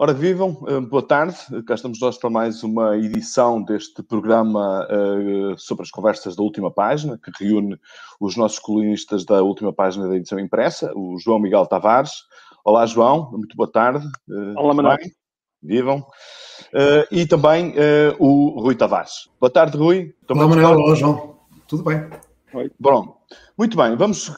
Ora, vivam, eh, boa tarde. Cá estamos nós para mais uma edição deste programa uh, sobre as conversas da última página, que reúne os nossos colunistas da última página da edição impressa, o João Miguel Tavares. Olá, João, muito boa tarde. Uh, Olá, Manuel. Vivam. Uh, e também o Rui Tavares. Boa tarde, Rui. Olá, Manuel. Olá, João. Tudo bem? Oi. Bom, muito bem, vamos,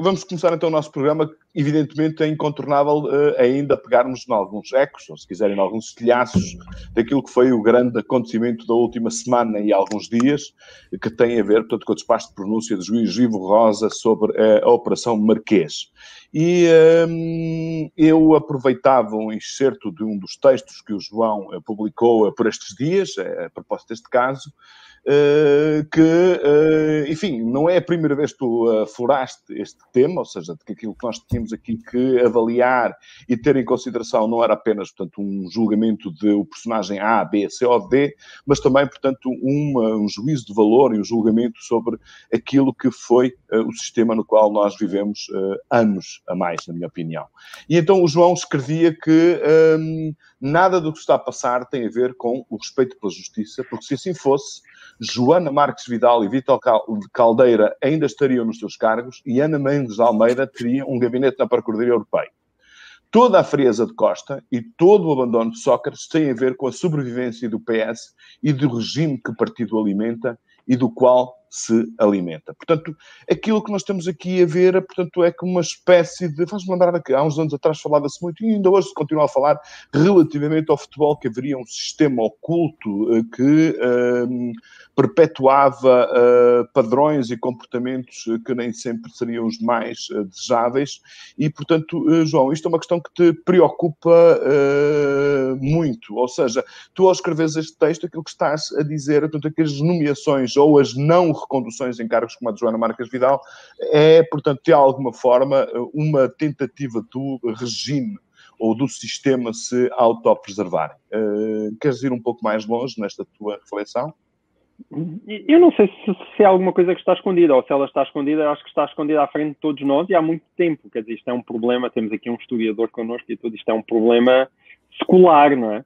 vamos começar então o nosso programa. Evidentemente é incontornável uh, ainda pegarmos em alguns ecos, ou se quiserem, em alguns estilhaços daquilo que foi o grande acontecimento da última semana e alguns dias, que tem a ver, portanto, com o despacho de pronúncia do juiz Ivo Rosa sobre uh, a Operação Marquês. E um, eu aproveitava um excerto de um dos textos que o João uh, publicou por estes dias, a propósito deste caso, que, uh, enfim, não é a primeira vez que tu afloraste este tema, ou seja, que aquilo que nós tínhamos aqui que avaliar e ter em consideração não era apenas, portanto, um julgamento de o personagem A, B, C ou D, mas também, portanto, uma, um juízo de valor e um julgamento sobre aquilo que foi o sistema no qual nós vivemos anos a mais, na minha opinião. E então o João escrevia que um, nada do que está a passar tem a ver com o respeito pela justiça, porque se assim fosse, Joana Marques Vidal e Vitor Caldeira ainda estariam nos seus cargos e Ana Mendes de Almeida teria um gabinete na Procuradoria Europeia. Toda a frieza de Costa e todo o abandono de Sócrates têm a ver com a sobrevivência do PS e do regime que o partido alimenta e do qual se alimenta. Portanto, aquilo que nós temos aqui a ver, portanto, é como uma espécie de. Faz-me lembrar que há uns anos atrás falava-se muito, e ainda hoje se continua a falar, relativamente ao futebol, que haveria um sistema oculto eh, que uh, perpetuava uh, padrões e comportamentos que nem sempre seriam os mais uh, desejáveis. E, portanto, João, isto é uma questão que te preocupa muito. Ou seja, tu ao escreveres este texto, aquilo que estás a dizer, portanto, é que as nomeações ou as não reconduções em cargos como a de Joana Marques Vidal, é, portanto, de alguma forma, uma tentativa do regime ou do sistema se autopreservarem. Uh, queres ir um pouco mais longe nesta tua reflexão? Eu não sei se, se é alguma coisa que está escondida, ou se ela está escondida, acho que está escondida à frente de todos nós e há muito tempo. Quer dizer, isto é um problema, temos aqui um historiador connosco e tudo isto é um problema secular, não é?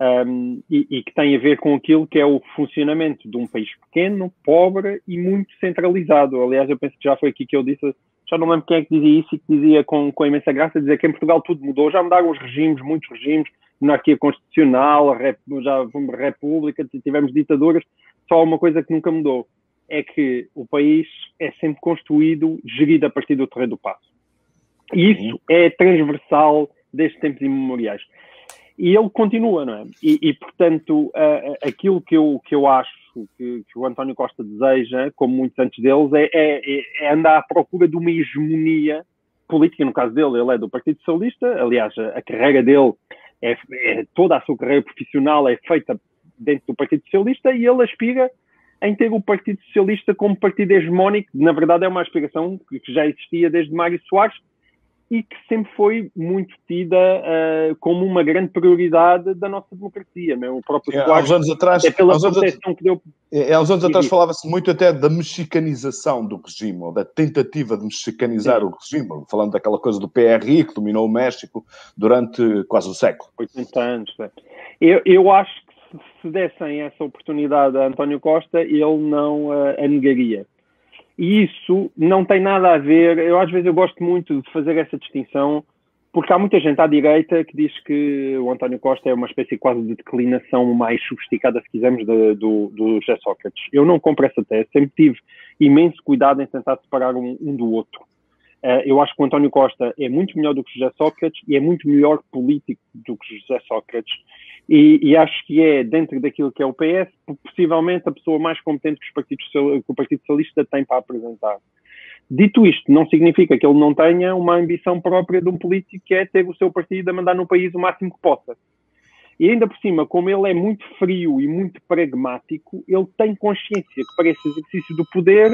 Um, e, e, que tem a ver com aquilo que é o funcionamento de um país pequeno, pobre e muito centralizado. Aliás, eu penso que já foi aqui que eu disse, já não lembro quem é que dizia isso e que dizia com, com imensa graça, dizer que em Portugal tudo mudou, já mudaram os regimes, muitos regimes, monarquia constitucional, rep, já fomos república, tivemos ditaduras, só uma coisa que nunca mudou, é que o país é sempre construído, gerido a partir do terreno do passo. E isso é transversal desde tempos imemoriais e ele continua, não é? E, e portanto, uh, aquilo que eu, que eu acho que, que, o António Costa deseja, como muitos antes deles, é, é, é, andar à procura de uma hegemonia política. No caso dele, ele é do Partido Socialista, aliás, a, a carreira dele, é, é, toda a sua carreira profissional é feita dentro do Partido Socialista e ele aspira em ter o Partido Socialista como partido hegemónico. Na verdade, é uma aspiração que já existia desde Mário Soares, e que sempre foi muito tida uh, como uma grande prioridade da nossa democracia. Mesmo o próprio é, Soares, anos atrás, é pela anos que deu... É, há uns anos atrás falava-se muito até da mexicanização do regime, ou da tentativa de mexicanizar Sim. o regime, falando daquela coisa do PRI que dominou o México durante quase um século. 80 anos. É. Eu, eu acho que se dessem essa oportunidade a António Costa, ele não uh, a negaria. E isso não tem nada a ver. Eu às vezes eu gosto muito de fazer essa distinção, porque há muita gente à direita que diz que o António Costa é uma espécie quase de declinação mais sofisticada, se quisermos, do, do, do José Sócrates. Eu não compro essa tese, sempre tive imenso cuidado em tentar separar um, um do outro. Uh, eu acho que o António Costa é muito melhor do que José Sócrates e é muito melhor político do que José Sócrates. E, e, acho que é, dentro daquilo que é o PS, possivelmente a pessoa mais competente que, partidos, que o Partido Socialista tem para apresentar. Dito isto, não significa que ele não tenha uma ambição própria de um político que é ter o seu partido a mandar no país o máximo que possa. E ainda por cima, como ele é muito frio e muito pragmático, ele tem consciência que para esse exercício do poder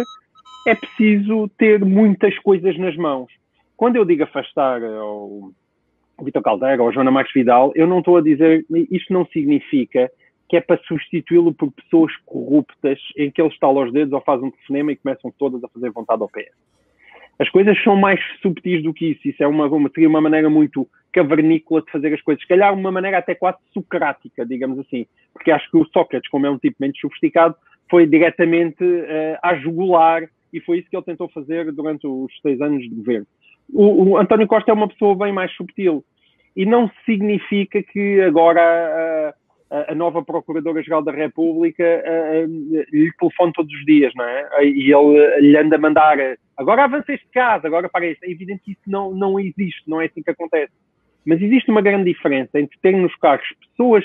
é preciso ter muitas coisas nas mãos. Quando eu digo afastar ou o Vitor Caldeira ou a Joana Marques Vidal, eu não estou a dizer, isto não significa que é para substituí-lo por pessoas corruptas em que ele estala os dedos ou faz um telefonema e começam todas a fazer vontade ao PS. As coisas são mais subtis do que isso. Isso é uma, uma, seria uma maneira muito cavernícola de fazer as coisas, se calhar uma maneira até quase socrática, digamos assim, porque acho que o Sócrates, como é um tipo menos sofisticado, foi diretamente uh, a jugular e foi isso que ele tentou fazer durante os seis anos de governo. O, o António Costa é uma pessoa bem mais subtil e não significa que agora a, a nova Procuradora-Geral da República lhe telefone todos os dias, não é? E ele lhe anda a mandar agora avança este caso, agora para isso. É evidente que isso não, não existe, não é assim que acontece. Mas existe uma grande diferença entre ter nos cargos pessoas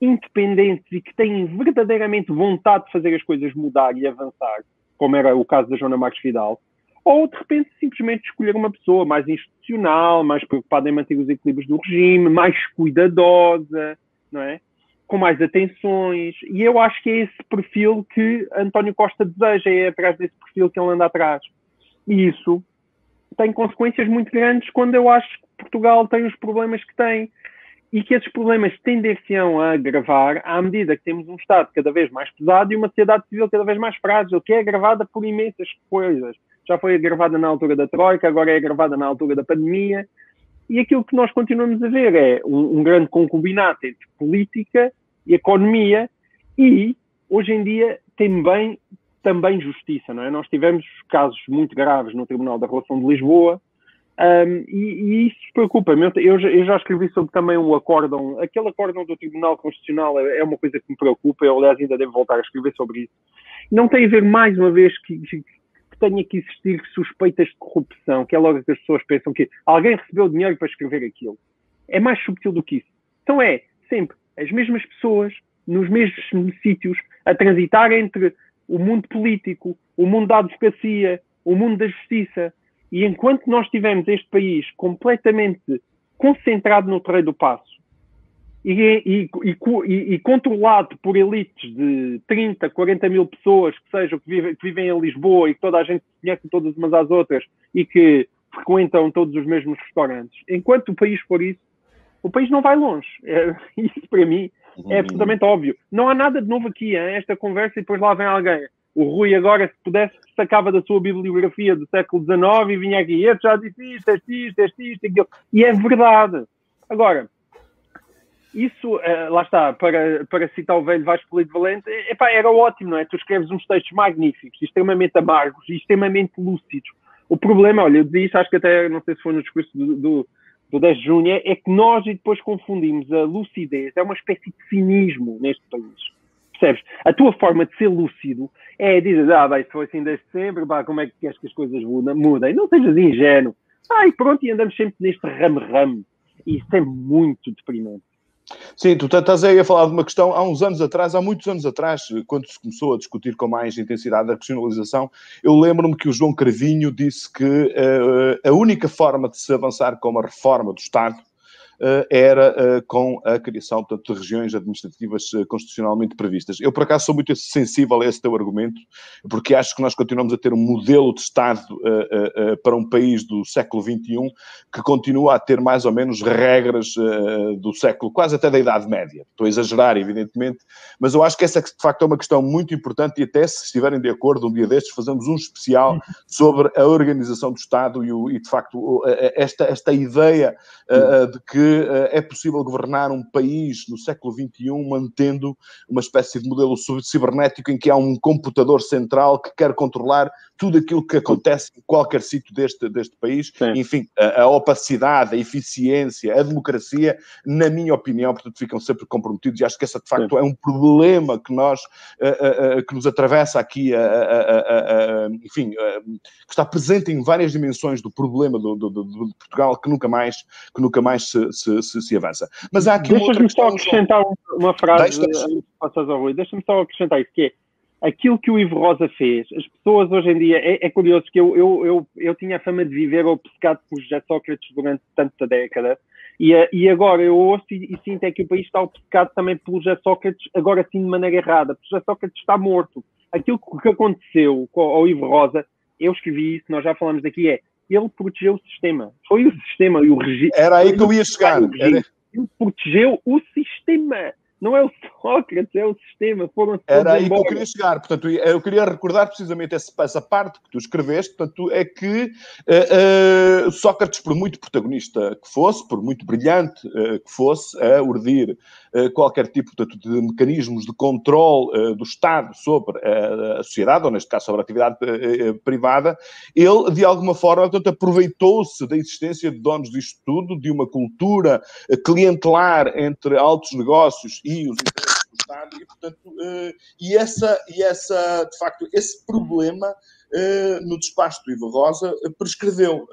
independentes e que têm verdadeiramente vontade de fazer as coisas mudar e avançar, como era o caso da Joana Marques Vidal, ou de repente simplesmente escolher uma pessoa mais institucional, mais preocupada em manter os equilíbrios do regime, mais cuidadosa, não é? Com mais atenções. E eu acho que é esse perfil que António Costa deseja, é atrás desse perfil que ele anda atrás. E isso tem consequências muito grandes quando eu acho que Portugal tem os problemas que tem e que esses problemas tendem-se-ão a agravar à medida que temos um Estado cada vez mais pesado e uma sociedade civil cada vez mais frágil, que é agravada por imensas coisas. Já foi agravada na altura da Troika, agora é agravada na altura da pandemia. E aquilo que nós continuamos a ver é um, um grande concubinato entre política e economia e, hoje em dia, também, também justiça. Não é? Nós tivemos casos muito graves no Tribunal da Relação de Lisboa, um, e, e, isso preocupa-me. Eu, eu, já escrevi sobre também o acórdão. Aquele acórdão do Tribunal Constitucional é, é, uma coisa que me preocupa. Eu, aliás, ainda devo voltar a escrever sobre isso. Não tem a ver, mais uma vez, que, que tenha que existir suspeitas de corrupção, que é logo que as pessoas pensam que alguém recebeu dinheiro para escrever aquilo. É mais subtil do que isso. Então é sempre as mesmas pessoas, nos mesmos sítios, a transitar entre o mundo político, o mundo da advocacia, o mundo da justiça, e enquanto nós tivermos este país completamente concentrado no terreiro do passo e, e, e, e, controlado por elites de 30, 40 mil pessoas que sejam que vivem, que vivem em Lisboa e que toda a gente conhece todas umas às outras e que frequentam todos os mesmos restaurantes, enquanto o país for isso, o país não vai longe. É, isso para mim é absolutamente óbvio. Não há nada de novo aqui, hein? esta conversa e depois lá vem alguém. O Rui agora, se pudesse, sacava da sua bibliografia do século XIX e vinha aqui, este já disse isto, este isto, este isto, aquilo. E é verdade. Agora, isso, uh, lá está, para, para citar o velho Vasco Polito Valente, epá, era ótimo, não é? Tu escreves uns textos magníficos, extremamente amargos extremamente lúcidos. O problema, olha, eu disse, acho que até, não sei se foi no discurso do, do, do 10 de junho, é que nós e depois confundimos a lucidez, é uma espécie de cinismo neste país. Percebes? A tua forma de ser lúcido é dizer, ah, bem, se foi assim desde sempre, pá, como é que queres que as coisas mudem? Não sejas ingênuo. E pronto, e andamos sempre neste ramo-ramo. E isso é muito deprimente. Sim, tu estás aí a falar de uma questão há uns anos atrás, há muitos anos atrás, quando se começou a discutir com mais intensidade a racionalização, eu lembro-me que o João Cravinho disse que uh, a única forma de se avançar com uma reforma do Estado era eh, com a criação portanto, de regiões administrativas eh, constitucionalmente previstas. Eu, por acaso, sou muito sensível a esse teu argumento, porque acho que nós continuamos a ter um modelo de Estado para um país do século XXI que continua a ter mais ou menos regras do século, quase até da Idade Média. Estou a exagerar, evidentemente, mas eu acho que essa, de facto, é uma questão muito importante e até, se estiverem de acordo, um dia destes fazemos um especial sobre a organização do Estado e, o, e de facto, esta, esta ideia de que eh, é possível governar um país no século XXI mantendo uma espécie de modelo cibernético em que há um computador central que quer controlar tudo aquilo que acontece em qualquer sítio deste, deste país. Sim. Enfim, a, a, opacidade, a eficiência, a democracia, na minha opinião, portanto, ficam sempre comprometidos e acho que essa, de facto, Sim. é um problema que nós, uh, uh, que nos atravessa aqui, uh, enfim, que está presente em várias dimensões do problema do, do, do, de Portugal que nunca mais, que nunca mais se, se, se, se avança. Mas há aqui Deixa-me só acrescentar uma frase, deixa-me só acrescentar isso, que é aquilo que o Ivo Rosa fez, as pessoas hoje em dia, é, é curioso que eu, eu, eu, eu tinha a fama de viver obcecado por José Sócrates durante tanta década, e, e agora eu ouço e, e, sinto é que o país está obcecado também pelo José Sócrates, agora sim de maneira errada, porque José Sócrates está morto. Aquilo que aconteceu ao Ivo Rosa, eu escrevi isso, nós já falamos daqui, é ele protegeu o sistema. Foi o sistema e o regime. Era aí que eu ia chegar. Ele protegeu o sistema Não é o Sócrates, é o sistema. Foram Era aí embora. que eu queria chegar. Portanto, eu queria recordar precisamente essa, essa parte que tu escreveste. Portanto, é que uh, uh, Sócrates, por muito protagonista que fosse, por muito brilhante uh, que fosse, a urdir qualquer tipo portanto, de mecanismos de controle do Estado sobre a sociedade, ou neste caso sobre a atividade privada, ele, de alguma forma, portanto, aproveitou-se da existência de donos disto tudo, de uma cultura clientelar entre altos negócios e os interesses do Estado, e, portanto, uh, e, essa, e essa, de facto, esse problema uh, no despacho do Ivo Rosa uh, prescreveu.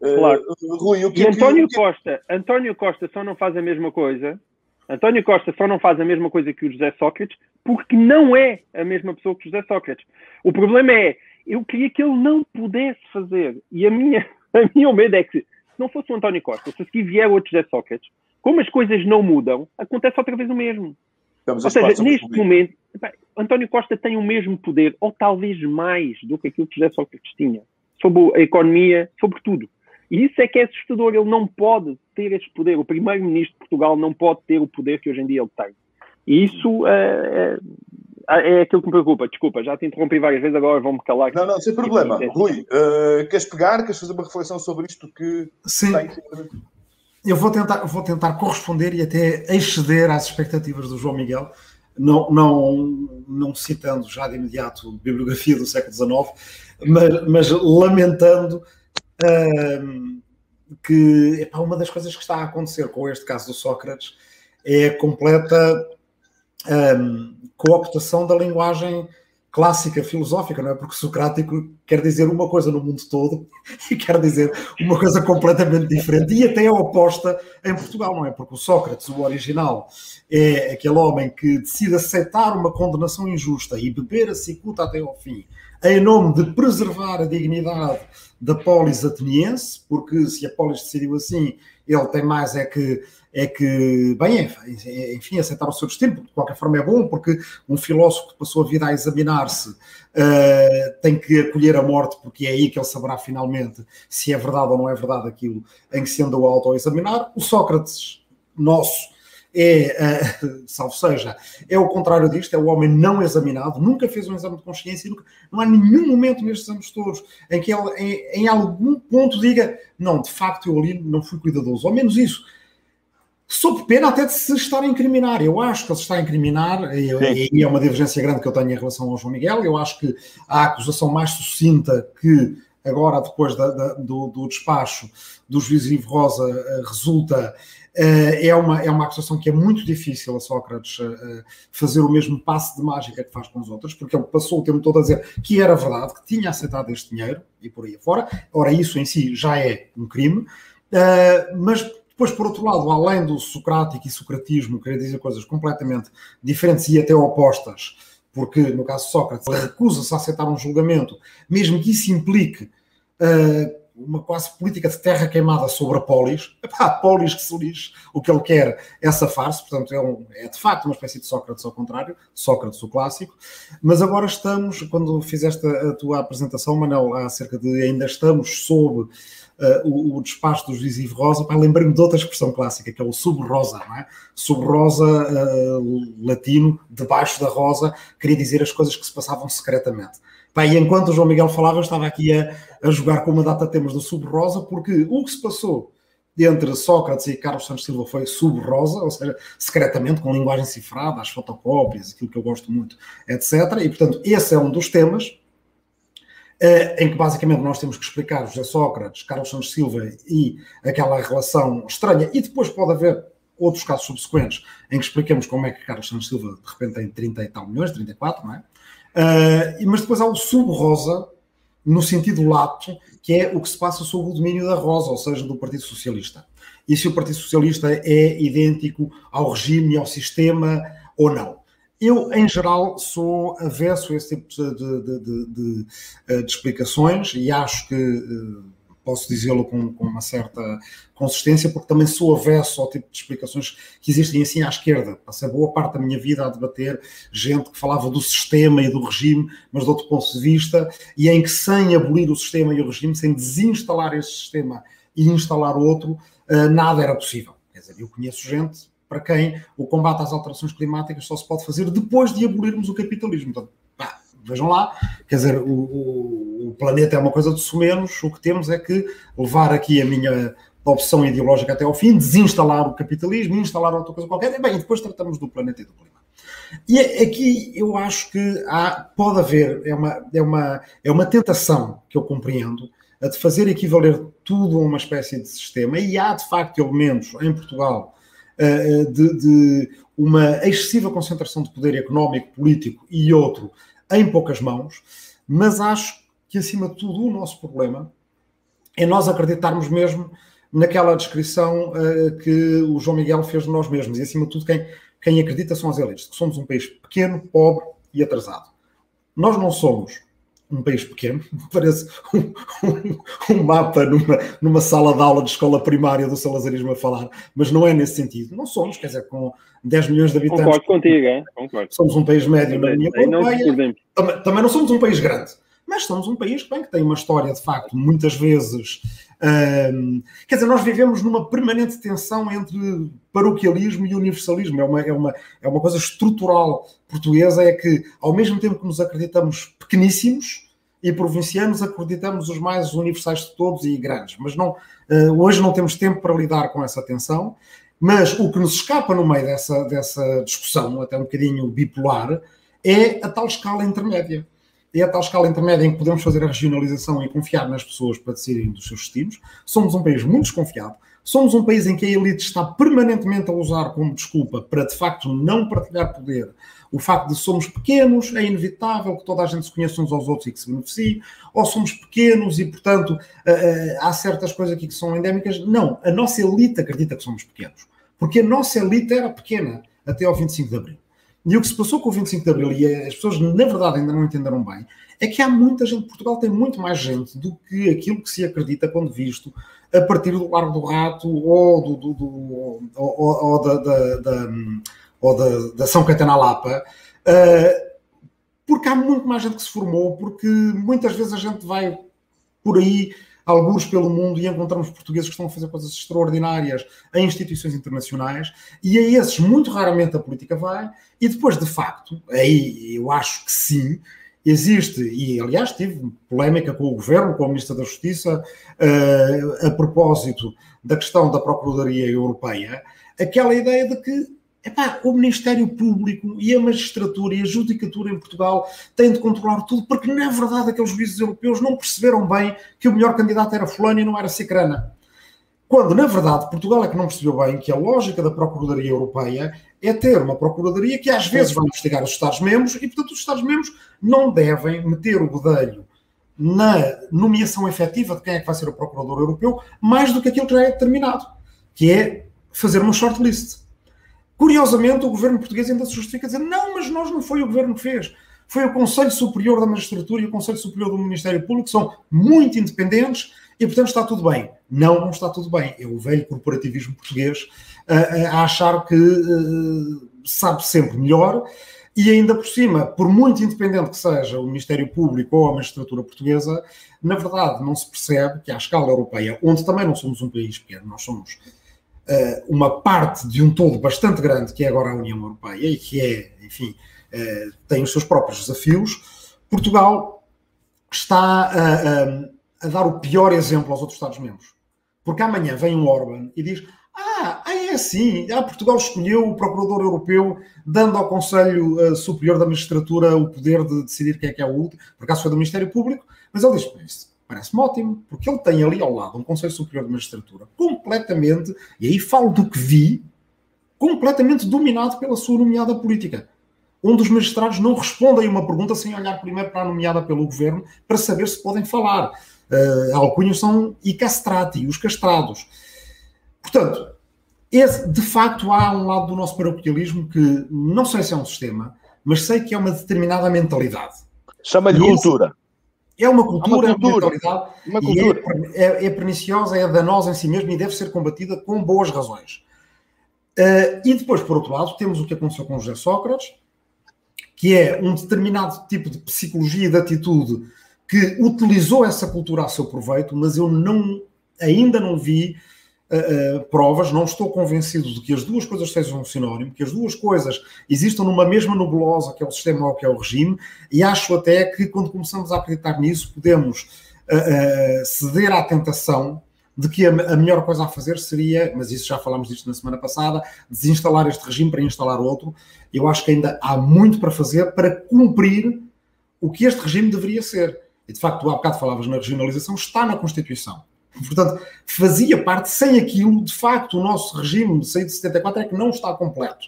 claro. Rui, que e é António que... Costa, António Costa só não faz a mesma coisa. António Costa só não faz a mesma coisa que o José Sócrates porque não é a mesma pessoa que o José Sócrates. O problema é, eu queria que ele não pudesse fazer. E a minha, a minha medo é que, se não fosse o António Costa, se aqui vier outro José Sócrates, como as coisas não mudam, acontece outra vez o mesmo. Estamos ou seja, neste momento, António Costa tem o mesmo poder, ou talvez mais, do que aquilo que José Sócrates tinha, sobre a economia, sobre tudo. E isso é que é assustador. Ele não pode ter esse poder. O primeiro-ministro de Portugal não pode ter o poder que hoje em dia ele tem. E isso é, é, é aquilo que me preocupa. Desculpa, já te interrompi várias vezes, agora vão-me calar. Não, não, sem problema. Rui, uh, queres pegar? Queres fazer uma reflexão sobre isto que Sim. tem eu vou tentar, vou tentar corresponder e até exceder às expectativas do João Miguel, não, não, não citando já de imediato bibliografia do século XIX, mas, mas lamentando que epá, uma das coisas que está a acontecer com este caso do Sócrates é a completa cooptação da linguagem clássica filosófica, não é? Porque socrático quer dizer uma coisa no mundo todo e quer dizer uma coisa completamente diferente e até oposta em Portugal, não é? Porque o Sócrates, o original, é aquele homem que decide aceitar uma condenação injusta e beber a cicuta até ao fim, em nome de preservar a dignidade da polis ateniense, porque se a polis decidiu assim, ele tem mais é que é que, bem, enfim, aceitar o seu destino, de qualquer forma é bom, porque um filósofo que passou a vida a examinar-se uh, tem que acolher a morte, porque é aí que ele saberá finalmente se é verdade ou não é verdade aquilo em que se andou a auto-examinar. O Sócrates, nosso, é, uh, salvo seja, é o contrário disto, é o homem não examinado, nunca fez um exame de consciência, nunca, não há nenhum momento nestes anos todos em que ele, em, em algum ponto, diga, não, de facto eu ali não fui cuidadoso, ou menos isso, sob pena até de se estar a incriminar. Eu acho que ele se está a incriminar, e, e, é uma divergência grande que eu tenho em relação ao João Miguel. Eu acho que a acusação mais sucinta que agora, depois da, da, do, do, despacho do juiz Ivo Rosa, uh, resulta. Uh, é, uma, é uma acusação que é muito difícil a Sócrates uh, fazer o mesmo passe de mágica que faz com os outros, porque ele passou o tempo todo a dizer que era verdade, que tinha aceitado este dinheiro e por aí afora. Ora, isso em si já é um crime, mas depois, por outro lado, além do socrático e socratismo, querer dizer coisas completamente diferentes e até opostas, porque no caso de Sócrates, ele recusa-se a aceitar um julgamento, mesmo que isso implique uh, uma quase política de terra queimada sobre a polis. A polis que se diz o que ele quer, essa farsa, portanto, é, um, é, de facto uma espécie de Sócrates ao contrário, Sócrates o clássico. Mas agora estamos, quando fizeste a tua apresentação, Manel, acerca de ainda estamos sob uh, o, o, despacho do juiz Ivo Rosa, para lembrar-me de outra expressão clássica, que é o sub-rosa, não é? Sub-rosa uh, latino, debaixo da rosa, queria dizer as coisas que se passavam secretamente. Pá, e enquanto o João Miguel falava, eu estava aqui a, a jogar com uma data temas do sub-rosa, porque o que se passou entre Sócrates e Carlos Santos Silva foi sub-rosa, ou seja, secretamente, com linguagem cifrada, as fotocópias, aquilo que eu gosto muito, etc. E, portanto, esse é um dos temas em que basicamente nós temos que explicar José Sócrates, Carlos Santos Silva e aquela relação estranha, e depois pode haver outros casos subsequentes em que explicamos como é que Carlos Santos Silva de repente tem 30 e tal milhões, 34, não é? Uh, mas depois há o sub-rosa, no sentido lato, que é o que se passa sob o domínio da Rosa, ou seja, do Partido Socialista. E se o Partido Socialista é idêntico ao regime, ao sistema ou não. Eu, em geral, sou avesso a esse tipo de, de, de, de eh, explicações e acho que eh, posso dizê-lo com, com, uma certa consistência, porque também sou avesso ao tipo de explicações que existem assim à esquerda. Passei boa parte da minha vida a debater gente que falava do sistema e do regime, mas de outro ponto de vista, e em que sem abolir o sistema e o regime, sem desinstalar esse sistema e instalar outro, eh, nada era possível. Quer dizer, eu conheço gente para quem o combate às alterações climáticas só se pode fazer depois de abolirmos o capitalismo. Portanto, pá, vejam lá, quer dizer, o, o, o, planeta é uma coisa de sumenos, o que temos é que levar aqui a minha opção ideológica até ao fim, desinstalar o capitalismo, instalar outra coisa qualquer, e bem, depois tratamos do planeta e do clima. E aqui eu acho que há, pode haver, é uma, é, uma, é uma tentação que eu compreendo, a de fazer equivaler tudo a uma espécie de sistema, e há de facto elementos em Portugal de, de, uma excessiva concentração de poder económico, político e outro em poucas mãos, mas acho que acima de tudo o nosso problema é nós acreditarmos mesmo naquela descrição uh, que o João Miguel fez de nós mesmos, e acima de tudo quem, quem acredita são as elites, que somos um país pequeno, pobre e atrasado. Nós não somos um país pequeno, parece um, um, um, mapa numa, numa sala de aula de escola primária do salazarismo a falar, mas não é nesse sentido. Não somos, quer dizer, com 10 milhões de habitantes. Concordo contigo, é? Concordo. Somos um país médio na União Europeia. Também, também não somos um país grande, mas somos um país bem, que tem uma história, de facto, muitas vezes. Hum, quer dizer, nós vivemos numa permanente tensão entre paroquialismo e universalismo. É uma, é, uma, é uma coisa estrutural portuguesa, é que, ao mesmo tempo que nos acreditamos pequeníssimos e provincianos, acreditamos os mais universais de todos e grandes. Mas não, uh, hoje não temos tempo para lidar com essa tensão. Mas o que nos escapa no meio dessa, dessa discussão, até um bocadinho bipolar, é a tal escala intermédia é a tal escala intermédia em que podemos fazer a regionalização e confiar nas pessoas para decidirem dos seus destinos. Somos um país muito desconfiado. Somos um país em que a elite está permanentemente a usar como desculpa para, de facto, não partilhar poder o facto de somos pequenos, é inevitável que toda a gente se conheça uns aos outros e que se beneficie, ou somos pequenos e, portanto, há certas coisas aqui que são endémicas. Não, a nossa elite acredita que somos pequenos, porque a nossa elite era pequena até ao 25 de Abril. E o que se passou com o 25 de Abril, e as pessoas na verdade ainda não entenderam bem, é que há muita gente, Portugal tem muito mais gente do que aquilo que se acredita quando visto a partir do Largo do Rato ou, do, do, do ou, ou, da, da, da, ou da, da São Caetano Lapa, uh, porque há muito mais gente que se formou, porque muitas vezes a gente vai por aí alguns pelo mundo e encontramos portugueses que estão a fazer coisas extraordinárias em instituições internacionais e a esses muito raramente a política vai e depois de facto, aí eu acho que sim, existe, e aliás tive polémica com o Governo, com a Ministra da Justiça, uh, a propósito da questão da Procuradoria Europeia, aquela ideia de que Epá, o Ministério Público e a magistratura e a judicatura em Portugal têm de controlar tudo, porque na verdade aqueles juízes europeus não perceberam bem que o melhor candidato era fulano e não era Cicrana. Quando, na verdade, Portugal é que não percebeu bem que a lógica da Procuradoria Europeia é ter uma Procuradoria que às vezes vai investigar os Estados-membros e, portanto, os Estados-membros não devem meter o bedelho na nomeação efetiva de quem é que vai ser o Procurador Europeu mais do que aquilo que já é determinado, que é fazer uma shortlist. Curiosamente, o governo português ainda se justifica dizendo não, mas nós não foi o governo que fez. Foi o Conselho Superior da Magistratura e o Conselho Superior do Ministério Público, que são muito independentes e, portanto, está tudo bem. Não, não está tudo bem. É o velho corporativismo português a, a achar que uh, sabe sempre melhor e ainda por cima, por muito independente que seja o Ministério Público ou a magistratura portuguesa, na verdade não se percebe que à escala europeia, onde também não somos um país pequeno, nós somos uma parte de um todo bastante grande, que é agora a União Europeia, e que é, enfim, uh, tem os seus próprios desafios, Portugal está a, a, a dar o pior exemplo aos outros Estados-membros. Porque amanhã vem um Orban e diz: Ah, é assim, ah, Portugal escolheu o Procurador Europeu, dando ao Conselho Superior da Magistratura o poder de decidir quem é que é o último, por acaso foi do Ministério Público, mas ele diz: Parece-me ótimo, porque ele tem ali ao lado um Conselho Superior de Magistratura completamente, e aí falo do que vi, completamente dominado pela sua nomeada política. Onde os magistrados não respondem a uma pergunta sem olhar primeiro para a nomeada pelo governo para saber se podem falar. Uh, são e castrati, os castrados. Portanto, esse, de facto, há um lado do nosso paroquialismo que não sei se é um sistema, mas sei que é uma determinada mentalidade. Chama-lhe cultura. É uma cultura, é uma, cultura, mentalidade, uma cultura. É, é, é, perniciosa, é danosa em si mesma e deve ser combatida com boas razões. Uh, e depois, por outro lado, temos o que aconteceu com José Sócrates, que é um determinado tipo de psicologia e de atitude que utilizou essa cultura a seu proveito, mas eu não, ainda não vi uh, provas, não estou convencido de que as duas coisas sejam um sinónimo, que as duas coisas existam numa mesma nebulosa que é o sistema ou que é o regime, e acho até que quando começamos a acreditar nisso, podemos uh, ceder à tentação de que a, a, melhor coisa a fazer seria, mas isso já falámos disto na semana passada, desinstalar este regime para instalar outro. Eu acho que ainda há muito para fazer para cumprir o que este regime deveria ser. E de facto, há bocado falavas na regionalização, está na Constituição. Portanto, fazia parte, sem aquilo, de facto, o nosso regime de 74 é que não está completo.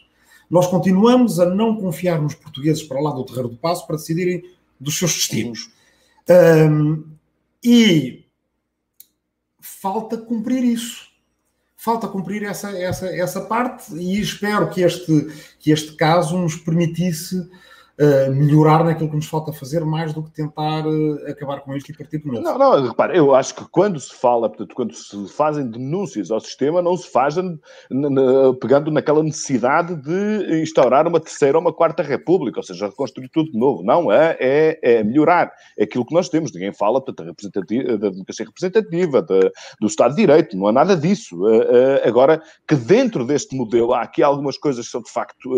Nós continuamos a não confiar nos portugueses para lá do Terreiro do Passo para decidirem dos seus destinos. Um, e falta cumprir isso. Falta cumprir essa, essa, essa parte e espero que este, que este caso nos permitisse melhorar naquilo que nos falta fazer, mais do que tentar uh, acabar com isto e partir de novo. Não, não, repare, eu acho que quando se fala, portanto, quando se fazem denúncias ao sistema, não se fazem pegando naquela necessidade de instaurar uma terceira ou uma quarta república, ou seja, reconstruir tudo de novo. Não, é, é, é melhorar. É aquilo que nós temos. Ninguém fala portanto, da democracia representativa, do Estado de Direito, não há nada disso. Uh, agora, que dentro deste modelo há aqui algumas coisas que são de facto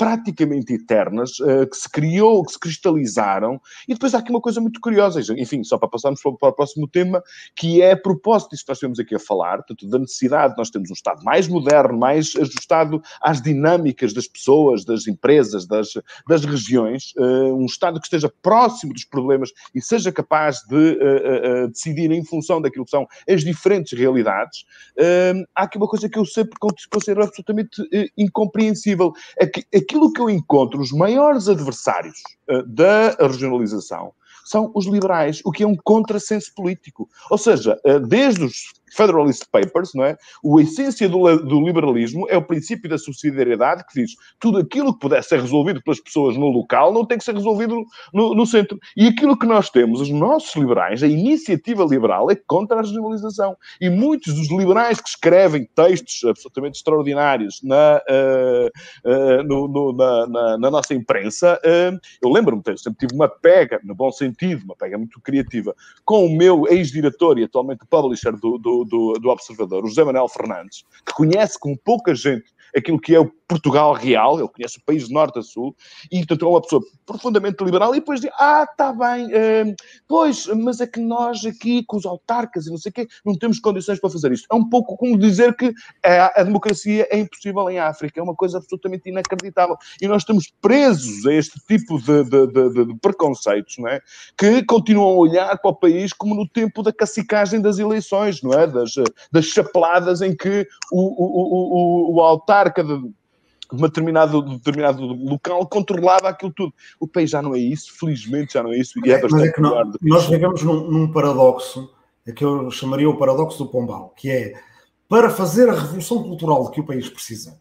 praticamente eternas, uh, que se criou, que se cristalizaram, e depois há aqui uma coisa muito curiosa, enfim, só para passarmos para, o próximo tema, que é a propósito disso que nós estamos aqui a falar, portanto, da necessidade de nós termos um Estado mais moderno, mais ajustado às dinâmicas das pessoas, das empresas, das, das regiões, uh, um Estado que esteja próximo dos problemas e seja capaz de uh, decidir em função daquilo que são as diferentes realidades, há aqui uma coisa que eu sempre considero absolutamente incompreensível, é que aquilo que eu encontro, os maiores adversários uh, da regionalização são os liberais, o que é um contrassenso político. Ou seja, uh, desde os Federalist Papers, não é? A essência do, do, liberalismo é o princípio da subsidiariedade que diz tudo aquilo que puder ser resolvido pelas pessoas no local não tem que ser resolvido no, no centro. E aquilo que nós temos, os nossos liberais, a iniciativa liberal é contra a regionalização. E muitos dos liberais que escrevem textos absolutamente extraordinários na, uh, uh, no, no, na, na, na, nossa imprensa, uh, eu lembro-me, sempre tive uma pega, no bom sentido, uma pega muito criativa, com o meu ex-diretor e atualmente publisher do, do do, do, Observador, o José Manuel Fernandes, que conhece como pouca gente aquilo que é o Portugal real, ele conhece o país norte a sul, e portanto é uma pessoa profundamente liberal, e depois diz, ah, está bem, uh, pois, mas é que nós aqui com os autarcas e não sei o quê, não temos condições para fazer isto. É um pouco como dizer que a, a democracia é impossível em África, é uma coisa absolutamente inacreditável, e nós estamos presos a este tipo de, de, de, de preconceitos, não é? Que continuam a olhar para o país como no tempo da cacicagem das eleições, não é? Das, das chapeladas em que o, o, o, o autarca de, de determinado, determinado local controlava aquilo tudo. O país já não é isso, felizmente já não é isso, e é, é bastante é não, Nós vivemos num, num, paradoxo, é que eu chamaria o paradoxo do Pombal, que é para fazer a revolução cultural que o país precisa,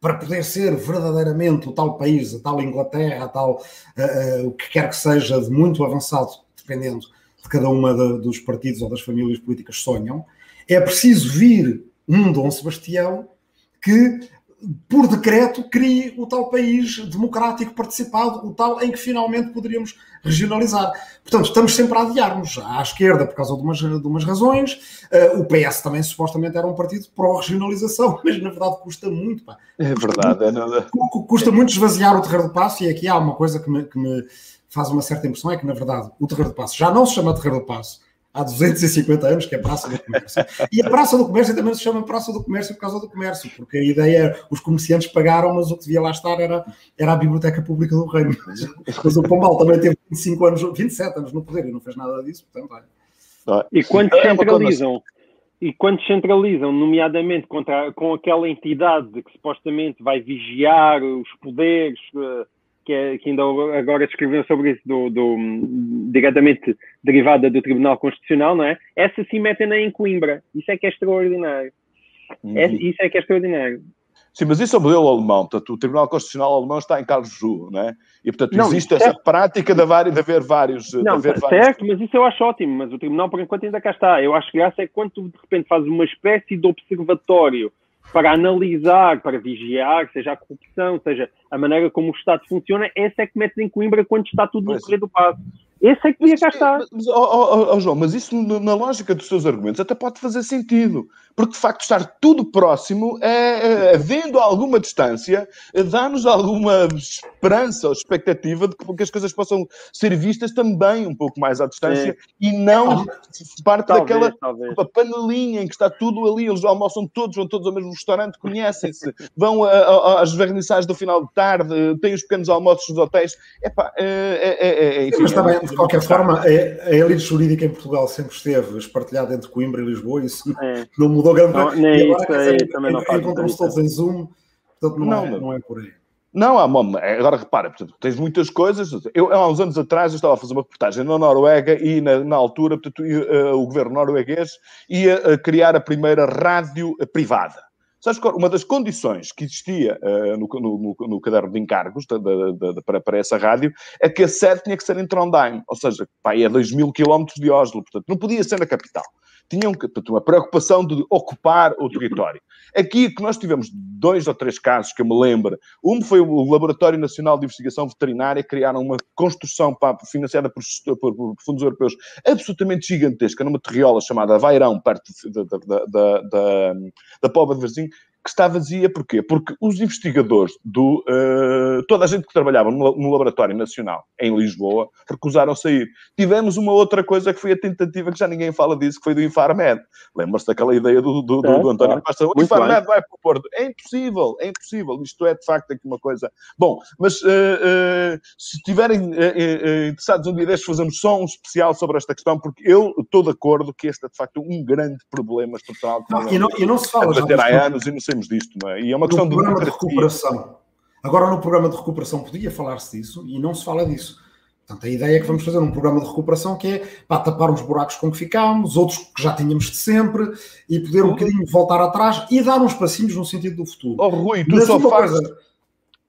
para poder ser verdadeiramente o tal país, a tal Inglaterra, a tal uh, uh, o que quer que seja de muito avançado, dependendo de cada uma de, dos partidos ou das famílias políticas sonham, é preciso vir um Dom Sebastião que por decreto, crie o tal país democrático participado, o tal em que finalmente poderíamos regionalizar. Portanto, estamos sempre a adiar-nos à esquerda por causa de umas, de umas razões. Uh, o PS também supostamente era um partido pró-regionalização, mas na verdade custa muito. Pá. É verdade. É nada... Custa muito esvaziar o Terreiro do Passo e aqui há uma coisa que me, que me faz uma certa impressão, é que na verdade o Terreiro do Passo já não se chama Terreiro do Passo, há 250 anos, que é a Praça do Comércio. E a Praça do Comércio também se chama Praça do Comércio por causa do comércio, porque a ideia é os comerciantes pagaram, mas o que devia lá estar era, era a Biblioteca Pública do Reino. Mas o Pombal também teve 25 anos, 27 anos no poder e não fez nada disso, portanto, é. E quando é centralizam, e quando centralizam, nomeadamente contra, com aquela entidade que supostamente vai vigiar os poderes uh, que, é, que ainda agora escreveram sobre isso, do, do, diretamente derivada do Tribunal Constitucional, não é? Essa sim metem-na em Coimbra. Isso é que é extraordinário. Uhum. É, isso é que é extraordinário. Sim, mas isso é o modelo alemão. Portanto, o Tribunal Constitucional alemão está em Carlos não é? E, portanto, não, existe essa prática de, haver, de haver vários... Não, haver certo, vários... mas isso eu acho ótimo. Mas o Tribunal, por enquanto, ainda cá está. Eu acho que graça é quando tu, de repente, fazes uma espécie de observatório para analisar, para vigiar, seja a corrupção, seja a maneira como o Estado funciona, essa é que mete em Coimbra quando está tudo no correr do passo. Esse é que devia cá estar. Mas, oh, oh, oh, João, mas isso na lógica dos seus argumentos até pode fazer sentido. Porque de facto estar tudo próximo, é, é havendo alguma distância, dá-nos alguma esperança ou expectativa de que, que, as coisas possam ser vistas também um pouco mais à distância e não parte talvez, daquela talvez. panelinha em que está tudo ali, eles almoçam todos, vão todos ao mesmo restaurante, conhecem-se, vão a, a, às vernissagens do final de tarde, têm os pequenos almoços dos hotéis. Epá, é, é, é, é enfim, Mas também, de qualquer forma, a, a elite jurídica em Portugal sempre esteve espartilhada entre Coimbra e Lisboa, isso é. não mudou coisa. Nem isso aí também não faz todos em Zoom, portanto não, não, é, não é por aí. Não, é, agora repara, portanto, tens muitas coisas. Eu, há uns anos atrás, eu estava a fazer uma reportagem na Noruega e, na, na altura, portanto, uh, o governo norueguês ia uh, criar a primeira rádio uh, privada. Sabes uma das condições que existia uh, no, no, no, caderno de encargos de, de, de, para, para, essa rádio é que a sede tinha que ser em Trondheim, ou seja, pá, é 2 mil quilómetros de Oslo, portanto, não podia ser na capital tinham uma preocupação de ocupar o território. Aqui que nós tivemos dois ou três casos que eu me lembro. Um foi o Laboratório Nacional de Investigação Veterinária, criaram uma construção financiada por, fundos europeus absolutamente gigantesca, numa terriola chamada Vairão, perto da, da, da, da, Póvoa de Varzim, que está vazia. Porquê? Porque os investigadores do. Uh, toda a gente que trabalhava no, no, Laboratório Nacional em Lisboa recusaram sair. Tivemos uma outra coisa que foi a tentativa, que já ninguém fala disso, que foi do Infarmed. Lembra-se daquela ideia do, do, do, é, do António Costa? O Infarmed vai para o Porto. É impossível, é impossível. Isto é de facto aqui uma coisa. Bom, mas uh, uh, se estiverem interessados um dia destes, fazemos só um especial sobre esta questão, porque eu estou de acordo que este é de facto um grande problema estrutural. Não, e, não, e não se fala. já há anos e não sei disto, não é? E é uma questão no de programa de recuperação. Agora, no programa de recuperação podia falar-se disso e não se fala disso. Portanto, a ideia é que vamos fazer um programa de recuperação que é para tapar uns buracos com que ficámos, outros que já tínhamos de sempre, e poder um bocadinho voltar atrás e dar uns passinhos no sentido do futuro. Oh, Rui, tu Mas só fazes... Coisa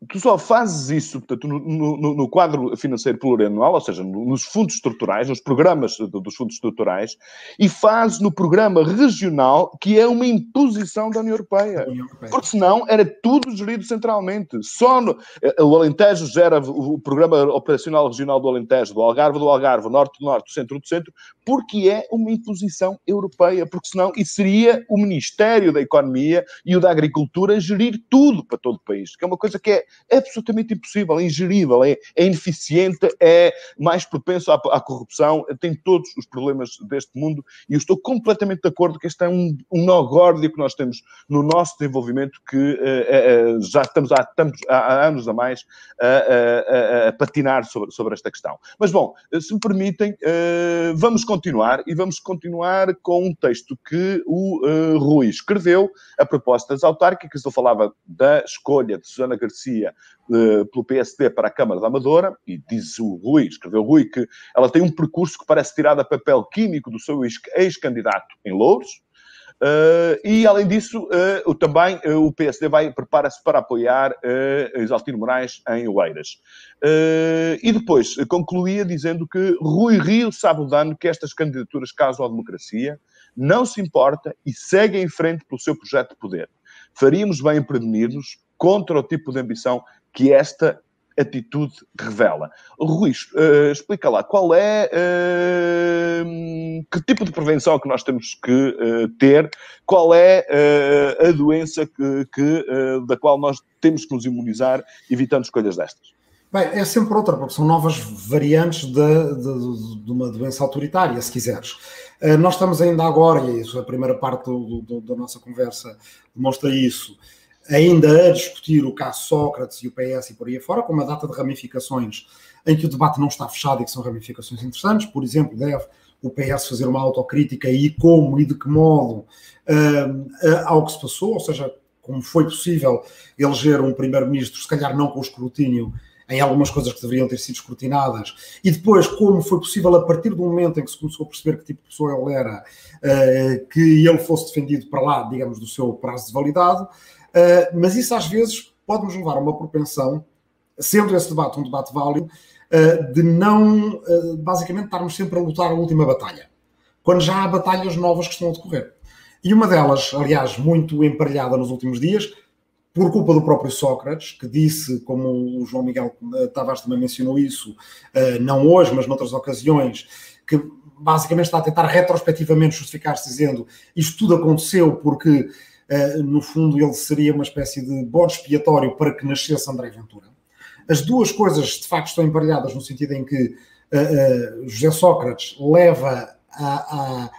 tu só fazes isso portanto, no, no, no, quadro financeiro plurianual, ou seja, nos fundos estruturais, nos programas dos fundos estruturais, e fazes no programa regional, que é uma imposição da União Europeia. União Europeia. Porque senão era tudo gerido centralmente. Só no, eh, o Alentejo gera o programa operacional regional do Alentejo, do Algarve do Algarve, Norte do Norte, Centro do Centro, porque é uma imposição europeia. Porque senão isso seria o Ministério da Economia e o da Agricultura gerir tudo para todo o país, que é uma coisa que é é absolutamente impossível, é ingerível, é, é ineficiente, é mais propenso à, à, corrupção, tem todos os problemas deste mundo e eu estou completamente de acordo que este é um, um nó górdio que nós temos no nosso desenvolvimento que uh, uh, já estamos há, tantos, há, anos a mais a, a patinar sobre, sobre esta questão. Mas bom, se me permitem, uh, vamos continuar e vamos continuar com um texto que o Rui escreveu a propósito das autárquicas. Eu falava da escolha de Susana Garcia uh, pelo PSD para a Câmara da Amadora, e diz o Rui, escreveu o Rui, que ela tem um percurso que parece tirado a papel químico do seu ex-candidato em Louros, Uh, e, além disso, uh, também uh, o PSD vai prepara-se para apoiar uh, Isaltino Moraes em Oeiras. e depois concluía dizendo que Rui Rio sabe o dano que estas candidaturas causam à democracia, não se importa e segue em frente pelo seu projeto de poder. Faríamos bem em prevenir-nos, contra o tipo de ambição que esta atitude revela. Rui, uh, explica lá, qual é, uh, que tipo de prevenção que nós temos que uh, ter, qual é a doença que, que da qual nós temos que nos imunizar, evitando escolhas destas? Bem, é sempre outra, porque são novas variantes de, de, de uma doença autoritária, se quiseres. nós estamos ainda agora, e isso, a primeira parte do, do, da nossa conversa demonstra isso, ainda a discutir o caso Sócrates e o PS e por aí fora, com uma data de ramificações em que o debate não está fechado e que são ramificações interessantes. Por exemplo, deve o PS fazer uma autocrítica e como e de que modo uh, ao que se passou, ou seja, como foi possível eleger um primeiro-ministro, se calhar não com o escrutínio em algumas coisas que deveriam ter sido escrutinadas, e depois como foi possível, a partir do momento em que se começou a perceber que tipo de pessoa ele era, uh, que ele fosse defendido para lá, digamos, do seu prazo de validade, Uh, mas isso às vezes pode nos levar a uma propensão, sendo esse debate um debate válido, uh, de não, uh, basicamente, estarmos sempre a lutar a última batalha, quando já há batalhas novas que estão a decorrer. E uma delas, aliás, muito emparelhada nos últimos dias, por culpa do próprio Sócrates, que disse, como o João Miguel Tavares também mencionou isso, não hoje, mas noutras ocasiões, que basicamente está a tentar retrospectivamente justificar-se dizendo isto tudo aconteceu porque, no fundo, ele seria uma espécie de bode expiatório para que nascesse André Ventura. As duas coisas, de facto, estão emparelhadas no sentido em que José Sócrates leva a, a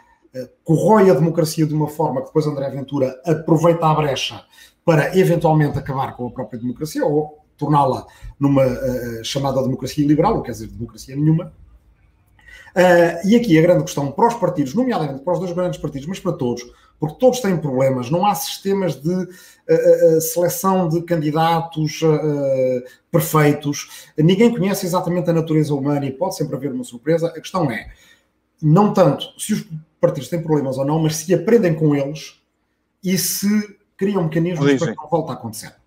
corrói a democracia de uma forma que depois André Ventura aproveita a brecha para eventualmente acabar com a própria democracia ou torná-la numa uh, chamada democracia liberal, ou quer dizer, democracia nenhuma. Uh, e aqui a grande questão para os partidos, nomeadamente para os dois grandes partidos, mas para todos, porque todos têm problemas, não há sistemas de uh, seleção de candidatos perfeitos, ninguém conhece exatamente a natureza humana e pode sempre haver uma surpresa. A questão é, não tanto se os partidos têm problemas ou não, mas se aprendem com eles e se criam mecanismos para que não volte a acontecer.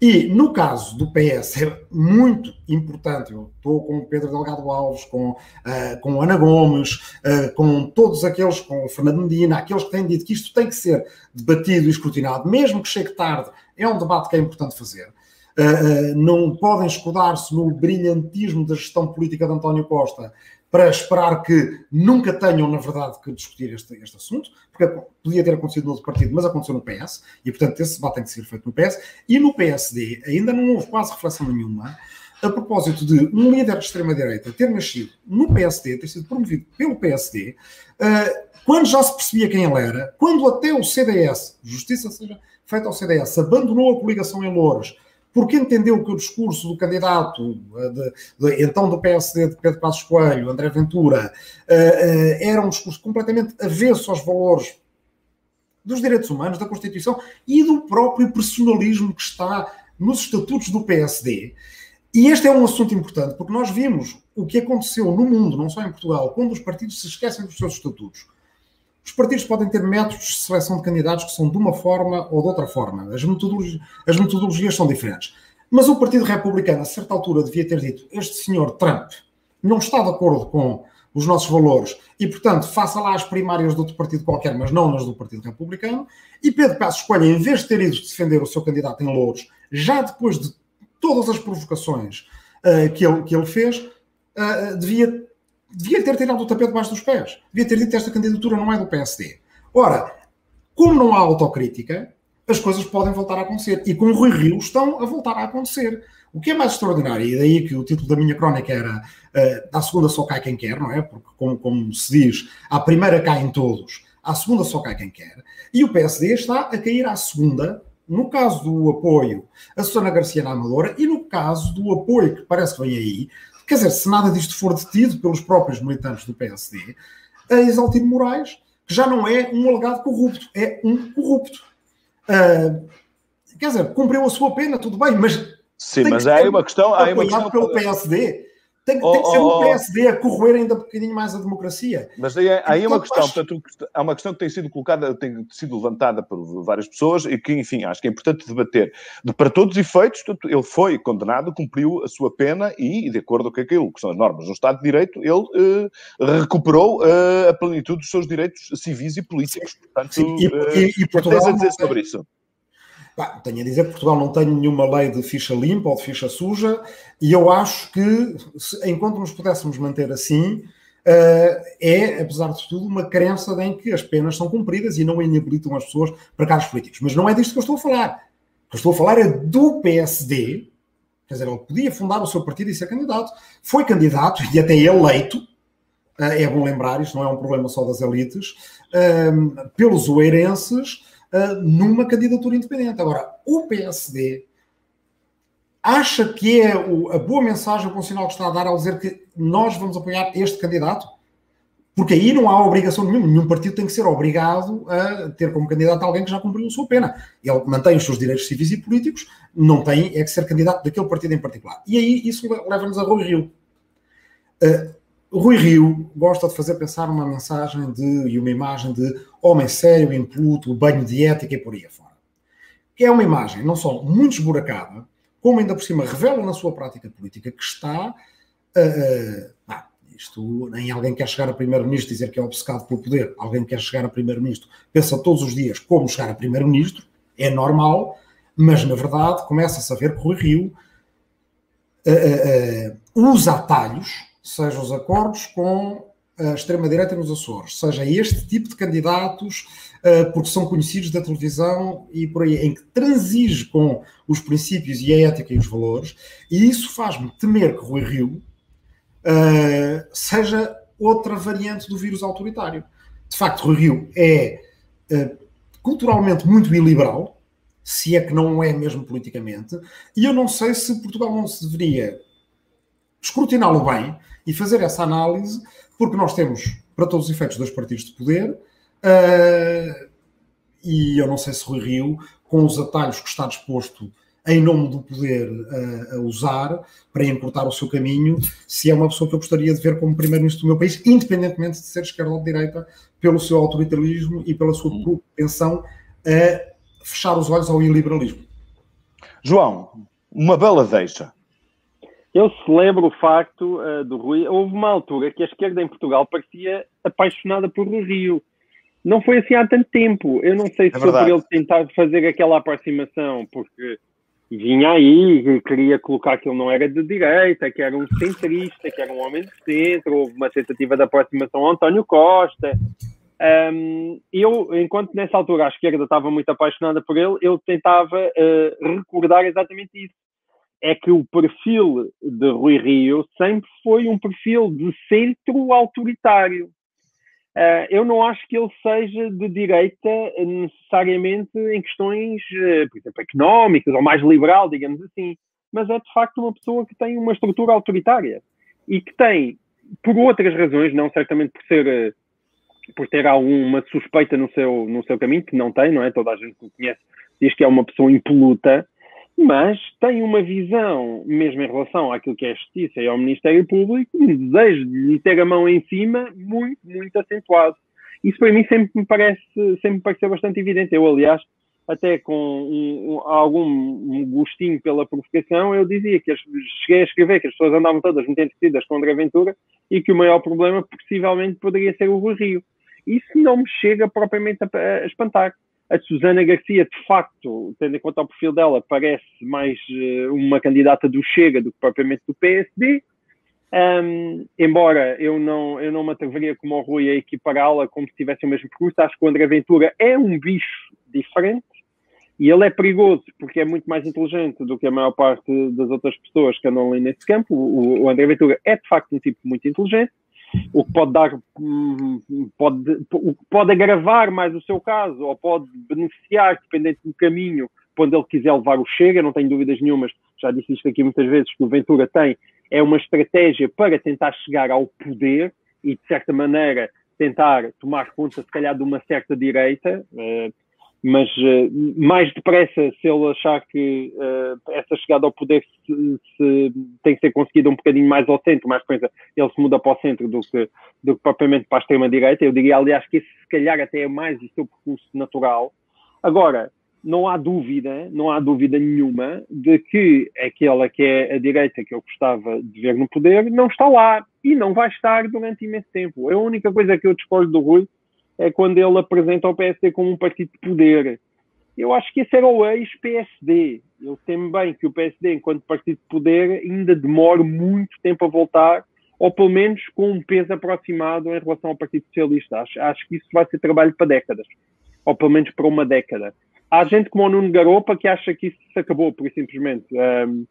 E no caso do PS é muito importante, eu estou com o Pedro Delgado Alves, com, uh, com Ana Gomes, uh, com todos aqueles, com o Fernando Medina, aqueles que têm dito que isto tem que ser debatido e escrutinado, mesmo que chegue tarde, é um debate que é importante fazer. Uh, não podem escudar-se no brilhantismo da gestão política de António Costa para esperar que nunca tenham, na verdade, que discutir este, este assunto, porque podia ter acontecido no outro partido, mas aconteceu no PS, e portanto esse debate tem que ser feito no PS, e no PSD ainda não houve quase reflexão nenhuma a propósito de um líder de extrema-direita ter nascido no PSD, ter sido promovido pelo PSD, eh, quando já se percebia quem ele era, quando até o CDS, justiça seja feita ao CDS, abandonou a coligação em Louros, porque entendeu que o discurso do candidato, de, de, então do PSD, de Pedro Passos Coelho, André Ventura, uh, uh, era um discurso completamente avesso aos valores dos direitos humanos, da Constituição e do próprio personalismo que está nos estatutos do PSD. E este é um assunto importante, porque nós vimos o que aconteceu no mundo, não só em Portugal, quando os partidos se esquecem dos seus estatutos os partidos podem ter métodos de seleção de candidatos que são de uma forma ou de outra forma. As metodologias, as metodologias são diferentes. Mas o Partido Republicano, a certa altura, devia ter dito: este senhor Trump não está de acordo com os nossos valores e, portanto, faça lá as primárias de outro partido qualquer, mas não nas do Partido Republicano. E Pedro Passos Coelho, em vez de ter ido defender o seu candidato em Louros, já depois de todas as provocações uh, que, ele, que ele fez, uh, devia devia ter tirado o tapete debaixo dos pés. Devia ter dito esta candidatura não é do PSD. Ora, como não há autocrítica, as coisas podem voltar a acontecer. E com o Rui Rio estão a voltar a acontecer. O que é mais extraordinário, e daí que o título da minha crónica era uh, à segunda só cai quem quer, não é? Porque, como, como se diz, à primeira caem todos, à segunda só cai quem quer. E o PSD está a cair à segunda, no caso do apoio a Susana Garcia na Amadora e no caso do apoio que parece que vem aí Quer dizer, se nada disto for detido pelos próprios militantes do PSD, a Exaltino Moraes, que já não é um alegado corrupto, é um corrupto. Uh, quer dizer, cumpriu a sua pena, tudo bem, mas. Sim, mas há aí uma questão. Há uma questão pelo PSD tem, tem que ser o PSD a corroer ainda um bocadinho mais a democracia. Mas aí, aí é uma questão, acho... portanto, há uma questão que tem sido colocada, tem sido levantada por várias pessoas e que, enfim, acho que é importante debater. De, para todos os efeitos, ele foi condenado, cumpriu a sua pena e, de acordo com aquilo que são as normas do Estado de Direito, ele eh, recuperou eh, a plenitude dos seus direitos civis e políticos. Portanto, Sim, e, e, e eh, Portugal a dizer sobre isso. Bah, tenho a dizer que Portugal não tem nenhuma lei de ficha limpa ou de ficha suja, e eu acho que, se, enquanto nos pudéssemos manter assim, uh, é, apesar de tudo, uma crença em que as penas são cumpridas e não inabilitam as pessoas para cargos políticos. Mas não é disto que eu estou a falar. O que eu estou a falar é do PSD, quer dizer, ele podia fundar o seu partido e ser candidato, foi candidato e até eleito, uh, é bom lembrar, isto não é um problema só das elites, uh, pelos oeirenses uh, numa candidatura independente. Agora, o PSD acha que é o, a boa mensagem, o bom sinal que está a dar ao dizer que nós vamos apoiar este candidato? Porque aí não há obrigação nenhuma, nenhum partido tem que ser obrigado a ter como candidato alguém que já cumpriu a sua pena. Ele mantém os seus direitos civis e políticos, não tem é que ser candidato daquele partido em particular. E aí isso leva-nos a Rui Rio. Uh, Rui Rio gosta de fazer pensar uma mensagem de, e uma imagem de homem sério, impoluto, banho de ética e por aí afora. Que é uma imagem não só muito esburacada, como ainda por cima revela na sua prática política que está. Uh, uh, isto, nem alguém quer chegar a primeiro-ministro dizer que é obcecado pelo poder, alguém quer chegar a primeiro-ministro, pensa todos os dias como chegar a primeiro-ministro, é normal, Mas, na verdade, começa-se a ver que Rui Rio uh, usa atalhos, seja os acordos com a extrema-direita nos Açores, seja este tipo de candidatos, uh, porque são conhecidos da televisão e por aí, em que transige com os princípios e a ética e os valores, e isso faz-me temer que Rui Rio seja outra variante do vírus autoritário. De facto, Rui Rio é culturalmente muito iliberal, se é que não é mesmo politicamente, e eu não sei se Portugal não se deveria escrutiná-lo bem e fazer essa análise, porque nós temos, para todos os efeitos, dois partidos de poder, uh, e eu não sei se Rui Rio, com os atalhos que está disposto em nome do poder uh, a usar para encurtar o seu caminho, se é uma pessoa que eu gostaria de ver como primeiro-ministro do meu país, independentemente de ser esquerda ou direita, pelo seu autoritarismo e pela sua propensão a fechar os olhos ao iliberalismo. João, uma bela deixa. Eu celebro o facto uh, do Rui. Houve uma altura que a esquerda em Portugal parecia apaixonada por Rui Rio. Não foi assim há tanto tempo. Eu não sei se é foi por ele tentar fazer aquela aproximação, porque vinha aí, queria colocar que ele não era de direita, que era um centrista, que era um homem de centro. Houve uma tentativa de aproximação ao António Costa. Um, eu, enquanto nessa altura a esquerda estava muito apaixonada por ele, eu tentava uh, recordar exatamente isso. É que o perfil de Rui Rio sempre foi um perfil de centro autoritário. Uh, eu não acho que ele seja de direita necessariamente em questões, uh, por exemplo, económicas ou mais liberal, digamos assim, mas é de facto uma pessoa que tem uma estrutura autoritária e que tem, por outras razões, não certamente por ser por ter alguma suspeita no seu, no seu caminho, que não tem, não é? Toda a gente que o conhece diz que é uma pessoa impoluta, mas tem uma visão, mesmo em relação àquilo que é a justiça e ao Ministério Público, um desejo de lhe ter a mão em cima muito, muito acentuado. Isso para mim sempre me parece, sempre me pareceu bastante evidente. Eu, aliás, até com um, um, algum gostinho pela provocação, eu dizia que as, cheguei a escrever que as pessoas andavam todas muito entretecidas contra a aventura e que o maior problema possivelmente poderia ser o Rio isso não me chega propriamente a, a espantar. A Susana Garcia, de facto, tendo em conta o perfil dela, parece mais uh, uma candidata do Chega do que propriamente do PSD. Um, embora eu não, eu não me atreveria como o Rui a equipará-la como se tivesse o mesmo percurso, acho que o André Ventura é um bicho diferente e ele é perigoso porque é muito mais inteligente do que a maior parte das outras pessoas que andam ali nesse campo. O, o André Ventura é de facto um tipo muito inteligente o que pode dar, hum, pode, o que pode agravar mais o seu caso, ou pode beneficiar, dependente do caminho, quando ele quiser levar o Chega, não tenho dúvidas nenhumas, já disse isto aqui muitas vezes, que o Ventura tem, é uma estratégia para tentar chegar ao poder e, de certa maneira, tentar tomar conta, se calhar, de uma certa direita. Mas uh, mais depressa, se ele achar que uh, essa chegada ao poder se, se tem que ser conseguida um bocadinho mais ao centro, mais coisa, ele se muda para o centro do que, do que propriamente para a extrema-direita. Eu diria, aliás, que esse se calhar até é mais o seu percurso natural. Agora, não há dúvida, não há dúvida nenhuma de que aquela que é a direita que eu gostava de ver no poder não está lá e não vai estar durante imenso tempo. A única coisa que eu discordo do Rui é quando ele apresenta o PSD como um partido de poder. Eu acho que esse era o ex-PSD. Eu temo bem que o PSD, enquanto partido de poder, ainda demore muito tempo a voltar, ou pelo menos com um peso aproximado em relação ao Partido Socialista. Acho, acho que isso vai ser trabalho para décadas, ou pelo menos para uma década. Há gente como o Nuno Garopa que acha que isso se acabou, por simplesmente. Um,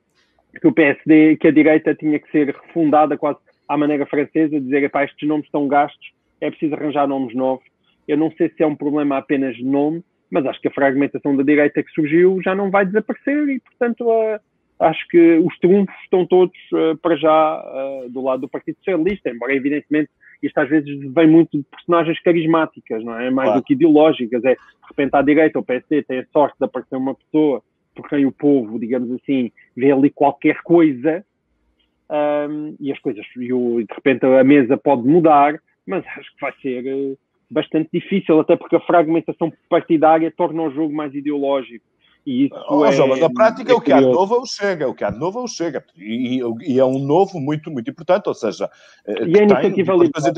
que o PSD, que a direita tinha que ser refundada quase à maneira francesa, dizer, estes nomes estão gastos, é preciso arranjar nomes novos. Eu não sei se é um problema apenas de nome, mas acho que a fragmentação da direita que surgiu já não vai desaparecer e, portanto, uh, acho que os trunfos estão todos uh, para já uh, do lado do Partido Socialista, embora, evidentemente, isto às vezes vem muito de personagens carismáticas, não é? Mais claro. do que ideológicas. É, de repente, à direita, o PSD tem a sorte de aparecer uma pessoa por quem o povo, digamos assim, vê ali qualquer coisa um, e as coisas, e, o, de repente a mesa pode mudar, mas acho que vai ser bastante difícil, até porque a fragmentação partidária torna o jogo mais ideológico. E isso oh, é, mas na prática é o que há de novo é o Chega, o que há de novo é o Chega. E, e, é um novo muito, muito importante, ou seja... Eh, e a iniciativa liberal?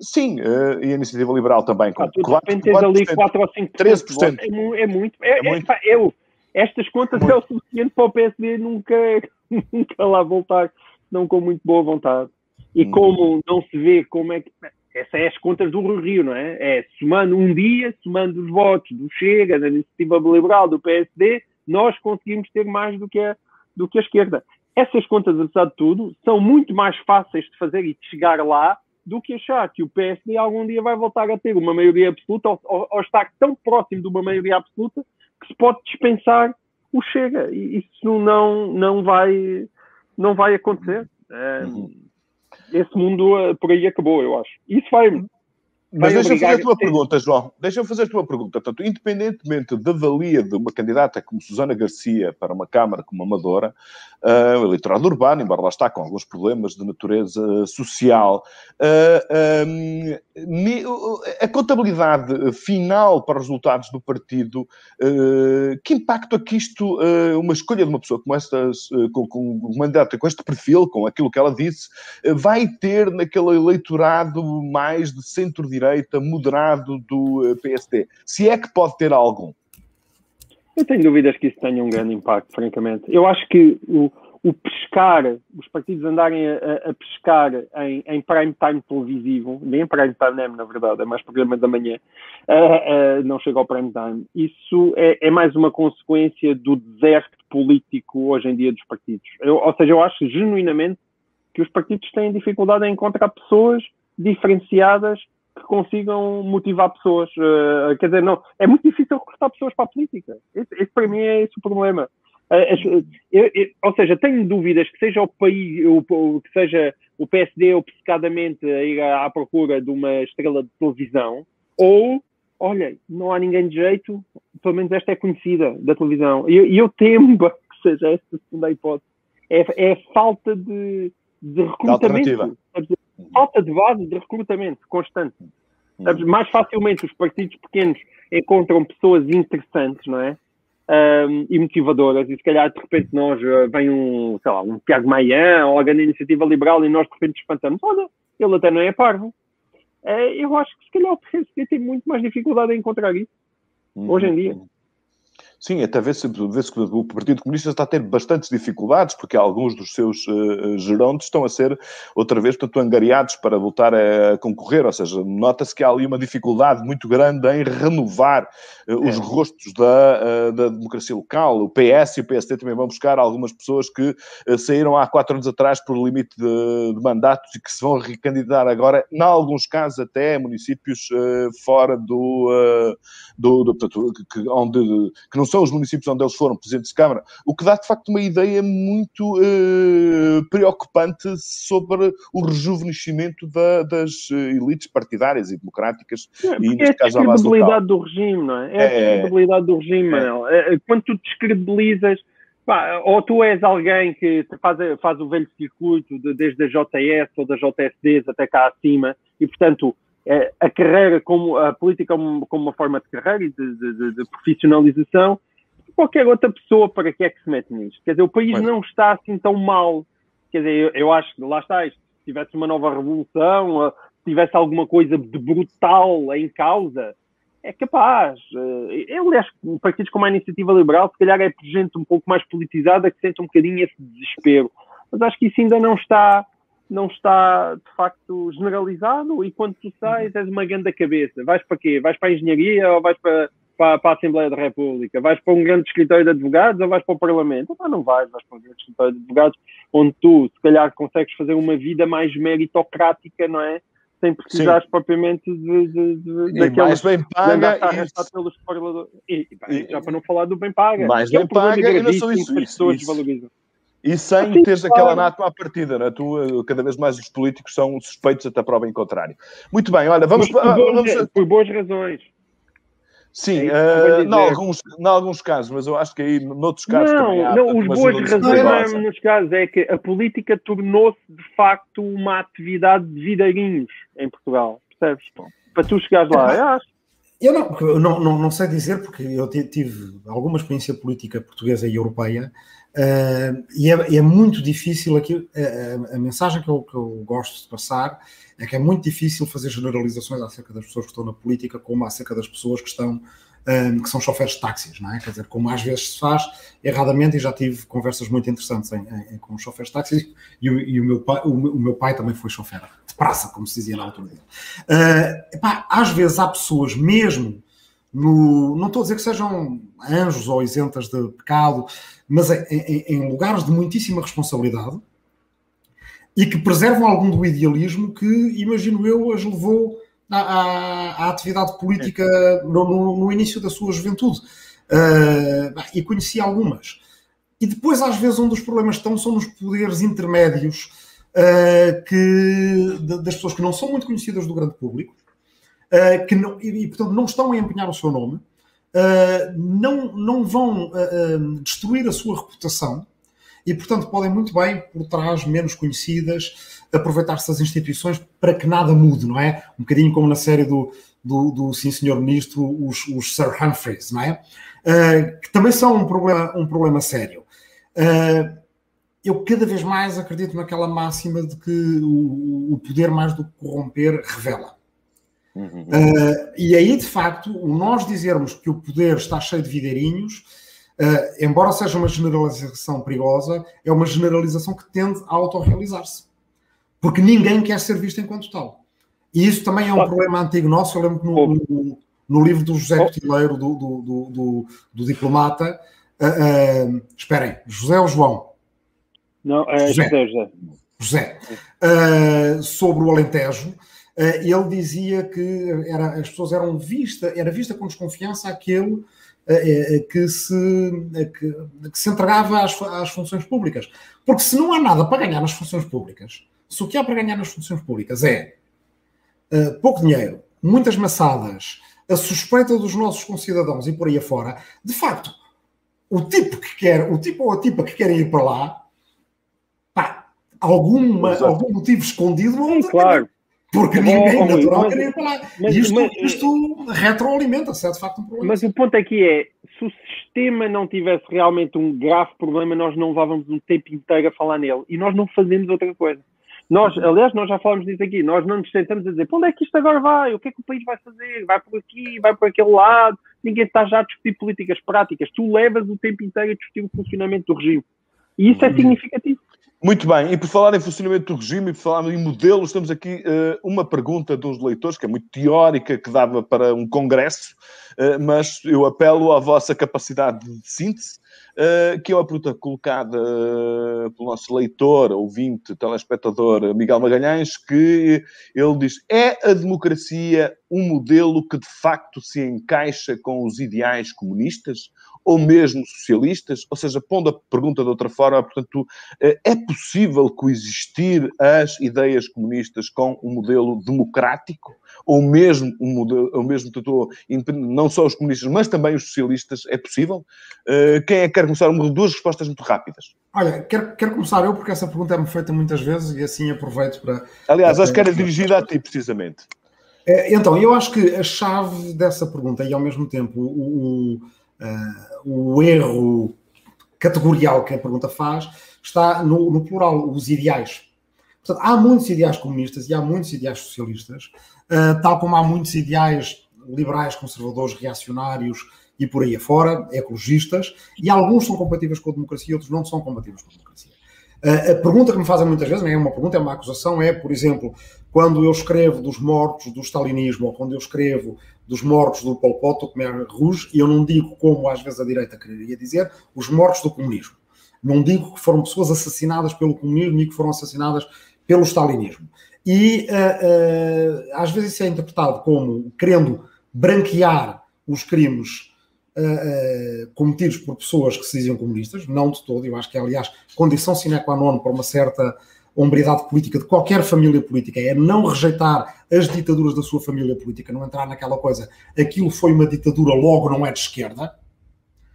Sim, uh, e a iniciativa liberal também. Com ah, tu 4, tens ali 4 ou 5%. 13%. É, é muito. É, é muito. É, eu, estas contas é o suficiente para o PSD nunca, nunca lá voltar, não com muito boa vontade. E hum. como não se vê como é que. Essas é as contas do Rio, não é? É somando um dia, somando os votos do Chega, da Iniciativa Liberal, do PSD, nós conseguimos ter mais do que a, do que a esquerda. Essas contas, apesar de tudo, são muito mais fáceis de fazer e de chegar lá do que achar que o PSD algum dia vai voltar a ter uma maioria absoluta ou, ou, ou estar tão próximo de uma maioria absoluta que se pode dispensar o Chega. E isso não, não, vai, não vai acontecer. É, esse mundo eh, por aí acabou, eu acho. Isso vai, mas deixa-me fazer a tua pergunta, João. Deixa-me fazer a tua pergunta. Portanto, independentemente da valia de uma candidata como Susana Garcia para uma Câmara como amadora, uh, o eleitorado urbano, embora lá está com alguns problemas de natureza social, uh, um, a contabilidade final para os resultados do partido, uh, que impacto é que isto, uma escolha de uma pessoa como esta, com, com uma candidata com este perfil, com aquilo que ela disse, vai ter naquele eleitorado mais de centro-direita direita moderado do eh, PSD. Se é que pode ter algum. Eu tenho dúvidas que isso tenha um grande impacto, francamente. Eu acho que o, o pescar, os partidos andarem a, a pescar em, em, prime time televisivo, nem prime time, na verdade, é mais programa da manhã, uh, uh, não chega ao prime time. Isso é, é, mais uma consequência do deserto político hoje em dia dos partidos. Eu, ou seja, eu acho genuinamente que os partidos têm dificuldade em encontrar pessoas diferenciadas que consigam motivar pessoas. Uh, quer dizer, não, é muito difícil recrutar pessoas para a política. Esse, esse para mim é esse o problema. Uh, eu, eu, ou seja, tenho dúvidas que seja o país, o, que seja o PSD obcecadamente a ir à, à, procura de uma estrela de televisão, ou, olha, não há ninguém de jeito, pelo menos esta é conhecida da televisão. E eu, eu, temo que seja essa a segunda hipótese. É, é falta de, de recrutamento falta de base de recrutamento constante. Sabes, mais facilmente os partidos pequenos encontram pessoas interessantes, não é? Um, e motivadoras, e se calhar de repente nós uh, vem um, sei lá, um Tiago Maia ou alguém da iniciativa liberal e nós de repente espantamos, olha, ele até não é parvo. Uh, eu acho que se calhar o PSD tem muito mais dificuldade em encontrar isso uhum. hoje em dia. Sim, até vê-se vê que o Partido Comunista está a ter bastantes dificuldades, porque alguns dos seus uh, gerontes estão a ser, outra vez, portanto, angariados para voltar a concorrer, ou seja, nota-se que há ali uma dificuldade muito grande em renovar uh, os é. rostos da, uh, da democracia local. O PS e o PSD também vão buscar algumas pessoas que saíram há quatro anos atrás por limite de, de, mandatos e que se vão recandidatar agora, em alguns casos até municípios fora do, do, do portanto, que, onde, que não são os municípios onde eles foram presidentes de Câmara, o que dá de facto uma ideia muito uh, preocupante sobre o rejuvenescimento da, das eh, elites partidárias e democráticas. É, e, neste é caso, a credibilidade do regime, não é? É, é a credibilidade do regime, é. Manel. É, quando tu descredibilizas. Pá, ou tu és alguém que faz, faz o velho circuito de, desde a JS ou da JSDs até cá acima e, portanto, é, a carreira como a política como, como uma forma de carreira e de, de, de, profissionalização. Qualquer outra pessoa para que é que se mete nisto? Quer dizer o país Mas... não está assim tão mal. Quer dizer eu, eu acho que lá está isto se tivesse uma nova revolução se tivesse alguma coisa de brutal em causa é capaz. Eh, eu aliás partidos como a iniciativa liberal se calhar é gente um pouco mais politizada que sente um bocadinho esse desespero. Mas acho que isso ainda não está não está de facto generalizado e quando tu sais és uma grande cabeça. Vais para quê? Vais para a engenharia ou vais para, para, para, a Assembleia da República? Vais para um grande escritório de advogados ou vais para o Parlamento? Ah, não vais, vais para um grande escritório de advogados onde tu, se calhar, consegues fazer uma vida mais meritocrática, não é? Sem precisar propriamente de, de, de, de mais bem paga e, pelos e, e, já para não falar do bem paga. Mais bem é um paga e não isso. isso, isso. E sem assim, teres claro. aquela nato à partida, não é? Tu, eh, cada vez mais os políticos são suspeitos até prova em contrário. Muito bem, olha, vamos... Por, vamos... por boas razões. Sim, é uh, em, alguns, alguns casos, mas eu acho que aí, noutros casos não, também há... Não, os boas razões não é nos casos, é que a política tornou-se, de facto, uma atividade de vidarinhos em Portugal, percebes? Para tu chegares lá, eu acho. Eu não, eu não, não, não sei dizer, porque eu tive alguma experiência política portuguesa e europeia, Uh, e, é, é, muito difícil aqui, a, a, mensagem que eu, que eu, gosto de passar é que é muito difícil fazer generalizações acerca das pessoas que estão na política, como acerca das pessoas que estão que são choferes de táxis, não é? Quer dizer, como às vezes se faz erradamente, e já tive conversas muito interessantes em, em, com choferes de táxis, e, o, e o, meu pai, o, o, meu pai também foi chofer de praça, como se dizia na altura dele. Uh, epá, às vezes há pessoas, mesmo no, não estou a dizer que sejam anjos ou isentas de pecado, mas em, em, em lugares de muitíssima responsabilidade e que preservam algum do idealismo que, imagino eu, as levou à, à, à atividade política no, no, no, início da sua juventude. Uh, e conheci algumas. E depois, às vezes, um dos problemas estão são nos poderes intermédios uh, que, de, das pessoas que não são muito conhecidas do grande público, uh, que não, e, portanto, não estão a empenhar o seu nome, não, não vão destruir a sua reputação e, portanto, podem muito bem, por trás, menos conhecidas, aproveitar-se das instituições para que nada mude, não é? Um bocadinho como na série do, do, do Sim Senhor Ministro, os, os Sir Humphreys, não é? Uh, que também são um problema, um problema sério. Uh, eu cada vez mais acredito naquela máxima de que o, o poder mais do que corromper revela. Uhum. Uh, e aí, de facto, nós dizermos que o poder está cheio de videirinhos, uh, embora seja uma generalização perigosa, é uma generalização que tende a autorrealizar-se porque ninguém quer ser visto enquanto tal. E isso também é um problema antigo nosso. Eu lembro que no, no, no livro do José Cotileiro, do, do, do, do diplomata, uh, uh, esperem, José ou João? Não, é José. José. José. José. Uh, sobre o Alentejo, ele dizia que era, as pessoas eram vista, era vista com desconfiança aquele que se, que, que se entregava às, às funções públicas. Porque se não há nada para ganhar nas funções públicas, se o que há para ganhar nas funções públicas é uh, pouco dinheiro, muitas maçadas, a suspeita dos nossos concidadãos e por aí afora, de facto, o tipo que quer, o tipo ou a tipa que querem ir para lá, pá, alguma, algum motivo escondido Sim, claro. Porque ninguém oh, natural quer ir para lá. Mas, isto, mas, isto retroalimenta-se, é de facto um problema. Mas o ponto aqui é, se o sistema não tivesse realmente um grave problema, nós não levávamos um tempo inteiro a falar nele. E nós não fazemos outra coisa. Nós, aliás, nós já falamos disso aqui, nós não nos sentamos a dizer para onde é que isto agora vai, o que é que o país vai fazer, vai por aqui, vai por aquele lado, ninguém está já a discutir políticas práticas, tu levas o tempo inteiro a discutir o funcionamento do regime. E isso é uhum. significativo. Muito bem, e por falar em funcionamento do regime e por falar em modelos, temos aqui uh, uma pergunta de uns leitores, que é muito teórica, que dava para um congresso, uh, mas eu apelo à vossa capacidade de síntese, uh, que é uma pergunta colocada pelo nosso leitor, ouvinte, telespectador Miguel Magalhães, que ele diz: é a democracia um modelo que de facto se encaixa com os ideais comunistas? Ou mesmo socialistas, ou seja, pondo a pergunta de outra forma, portanto, eh, é possível coexistir as ideias comunistas com um modelo democrático, ou mesmo um modelo, ou mesmo não só os comunistas, mas também os socialistas, é possível? Eh, quem é que quer começar? Uma, duas respostas muito rápidas. Olha, quero, quero começar eu, porque essa pergunta é-me feita muitas vezes e assim aproveito para. Aliás, acho que era dirigida a ti, precisamente. Eh, então, eu acho que a chave dessa pergunta e ao mesmo tempo o, o uh, o erro categorial que a pergunta faz está no, no, plural, os ideais. Portanto, há muitos ideais comunistas e há muitos ideais socialistas, uh, tal como há muitos ideais liberais, conservadores, reacionários e por aí afora, ecologistas, e alguns são compatíveis com a democracia e outros não são compatíveis com a democracia. Uh, a pergunta que me fazem muitas vezes, não é uma pergunta, é uma acusação, é, por exemplo, quando eu escrevo dos mortos do stalinismo ou quando eu escrevo dos mortos do Pol Pot ou Khmer Rouge, e eu não digo como às vezes a direita quereria dizer, os mortos do comunismo. Não digo que foram pessoas assassinadas pelo comunismo e que foram assassinadas pelo stalinismo. E uh, uh, às vezes isso é interpretado como querendo branquear os crimes uh, cometidos por pessoas que se diziam comunistas, não de todo, eu acho que é, aliás, condição sine qua non para uma certa hombridade política de qualquer família política é não rejeitar as ditaduras da sua família política, não entrar naquela coisa, aquilo foi uma ditadura, logo não é de esquerda,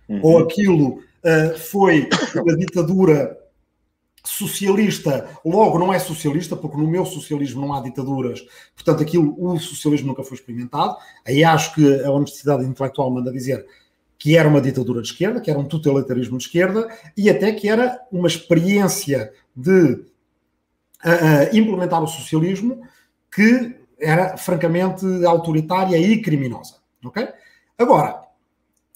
uhum. ou aquilo uh, foi uma ditadura socialista, logo não é socialista, porque no meu socialismo não há ditaduras, portanto aquilo, o socialismo nunca foi experimentado. Aí acho que a honestidade intelectual manda dizer que era uma ditadura de esquerda, que era um totalitarismo de esquerda, e até que era uma experiência de a, implementar o socialismo que era francamente autoritária e criminosa. Ok? Agora,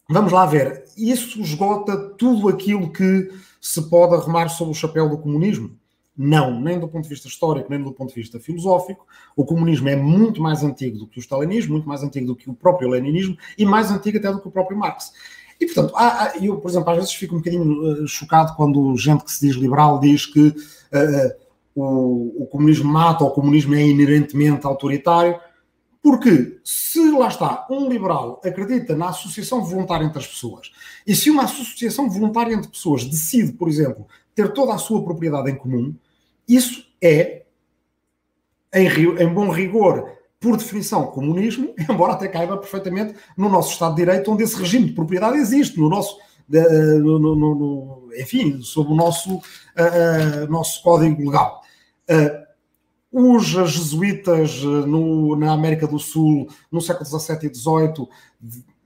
vamos lá ver, isso esgota tudo aquilo que se pode arrumar sob o chapéu do comunismo? Não, nem do ponto de vista histórico, nem do ponto de vista filosófico. O comunismo é muito mais antigo do que o stalinismo, muito mais antigo do que o próprio leninismo e mais antigo até do que o próprio Marx. E, portanto, há, eu, por exemplo, às vezes fico um bocadinho uh, chocado quando gente que se diz liberal diz que uh, o, o, comunismo mata o comunismo é inerentemente autoritário, porque se lá está, um liberal acredita na associação voluntária entre as pessoas, e se uma associação voluntária entre pessoas decide, por exemplo, ter toda a sua propriedade em comum, isso é, em, em bom rigor, por definição, comunismo, embora até caiba perfeitamente no nosso Estado de Direito, onde esse regime de propriedade existe, no nosso, no, no, no, enfim, sob o nosso, uh, nosso código legal. Uh, os jesuítas no, na América do Sul, no século XVII e XVIII,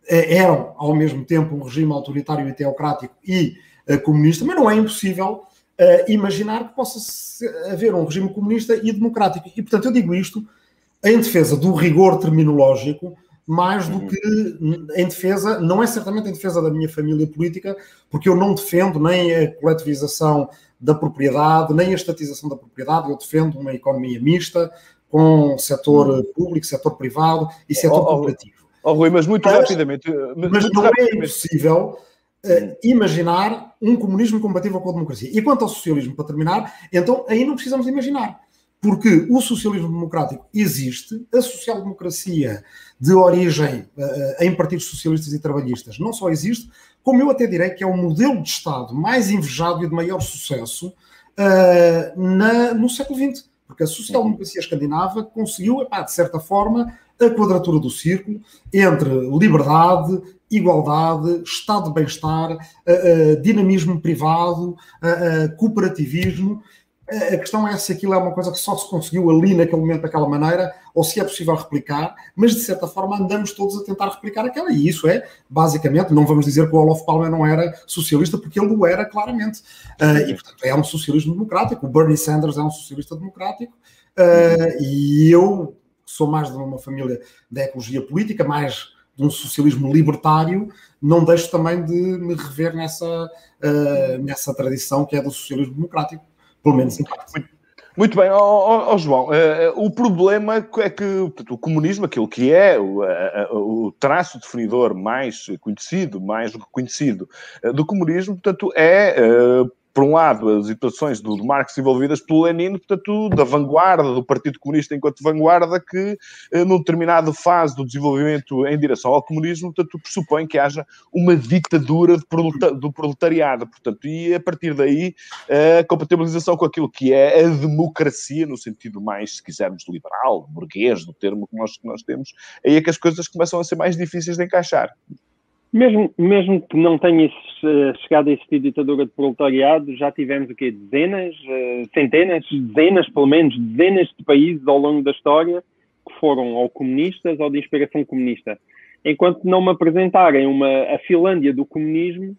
eram ao mesmo tempo um regime autoritário e teocrático e comunista, mas não é impossível imaginar que possa haver um regime comunista e democrático. E, portanto, eu digo isto em defesa do rigor terminológico, mais do uhum. que em defesa, não é certamente em defesa da minha família política, porque eu não defendo nem a coletivização da propriedade, nem a estatização da propriedade, eu defendo uma economia mista, com setor uhum. público, setor privado e setor oh, cooperativo. Oh, Rui, mas muito mas, rapidamente. Mas, mas não é rapidamente. é impossível uh, imaginar um comunismo compatível com a democracia. E quanto ao socialismo, para terminar, então aí não precisamos imaginar porque o socialismo democrático existe, a social-democracia de origem uh, em partidos socialistas e trabalhistas não só existe, como eu até direi que é o modelo de Estado mais invejado e de maior sucesso uh, na, no século XX. Porque a social-democracia escandinava conseguiu, epá, de certa forma, a quadratura do círculo entre liberdade, igualdade, estado de bem-estar, uh, dinamismo privado, cooperativismo a questão é se aquilo é uma coisa que só se conseguiu ali naquele momento daquela maneira ou se é possível replicar, mas de certa forma andamos todos a tentar replicar aquela. E isso é, basicamente, não vamos dizer que o Olof Palme não era socialista, porque ele o era claramente. Uh, e, portanto, é um socialismo democrático. O Bernie Sanders é um socialista democrático. Uh, e eu sou mais de uma família da ecologia política, mais de um socialismo libertário, não deixo também de me rever nessa, uh, nessa tradição que é do socialismo democrático pelo menos. Muito, muito bem, oh, João, uh, o problema é que portanto, o comunismo, aquilo que é o, uh, o, traço definidor mais conhecido, mais reconhecido uh, do comunismo, portanto, é por um lado, as situações do, do Marx envolvidas pelo Lenin, portanto, da vanguarda, do Partido Comunista enquanto vanguarda, que, eh, num determinada fase do desenvolvimento em direção ao comunismo, portanto, pressupõe que haja uma ditadura do proletariado, portanto, e a partir daí, a compatibilização com aquilo que é a democracia, no sentido mais, se quisermos, liberal, burguês, do termo que nós, que nós temos, aí é que as coisas começam a ser mais difíceis de encaixar. Mesmo, mesmo que não tenha uh, chegado a existir ditadura de proletariado, já tivemos o quê? Dezenas, uh, centenas, dezenas, pelo menos, dezenas de países ao longo da história que foram ou comunistas ou de inspiração comunista. Enquanto não me apresentarem uma, a Finlândia do comunismo,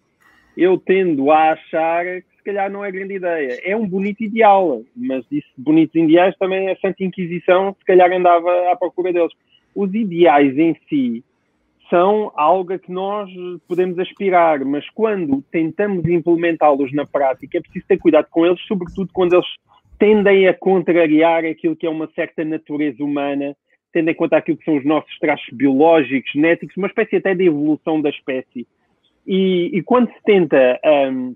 eu tendo a achar que se calhar não é grande ideia. É um bonito ideal, mas disse bonitos ideais também a Santa Inquisição se calhar andava à procura deles. Os ideais em si são algo a que nós podemos aspirar, mas quando tentamos implementá-los na prática, é preciso ter cuidado com eles, sobretudo quando eles tendem a contrariar aquilo que é uma certa natureza humana, tendo em conta aquilo que são os nossos traços biológicos, genéticos, uma espécie até de evolução da espécie. E, e quando se tenta um,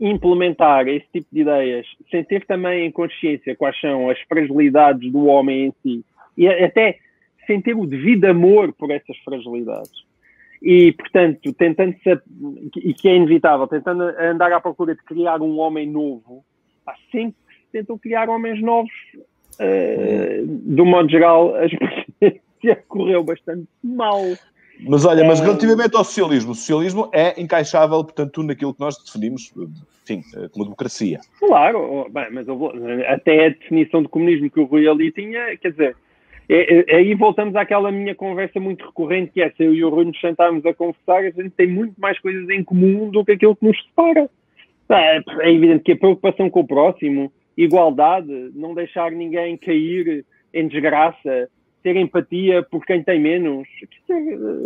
implementar esse tipo de ideias, sem ter também em consciência quais são as fragilidades do homem em si, e até sem ter o devido amor por essas fragilidades. E, portanto, tentando se, e que é inevitável, tentando andar à procura de criar um homem novo, há sempre que se tentam criar homens novos, uh, do modo geral, a experiência correu bastante mal. Mas olha, mas eh, relativamente ao socialismo, o socialismo é encaixável, portanto, naquilo que nós definimos, enfim, eh, como democracia. Claro, bem, mas até a definição de comunismo que o Rui ali tinha, quer dizer, é, é, aí voltamos àquela minha conversa muito recorrente, que é se eu e o Rui nos sentarmos a conversar, a gente tem muito mais coisas em comum do que aquilo que nos separa. É, é evidente que a preocupação com o próximo, igualdade, não deixar ninguém cair em desgraça, ter empatia por quem tem menos.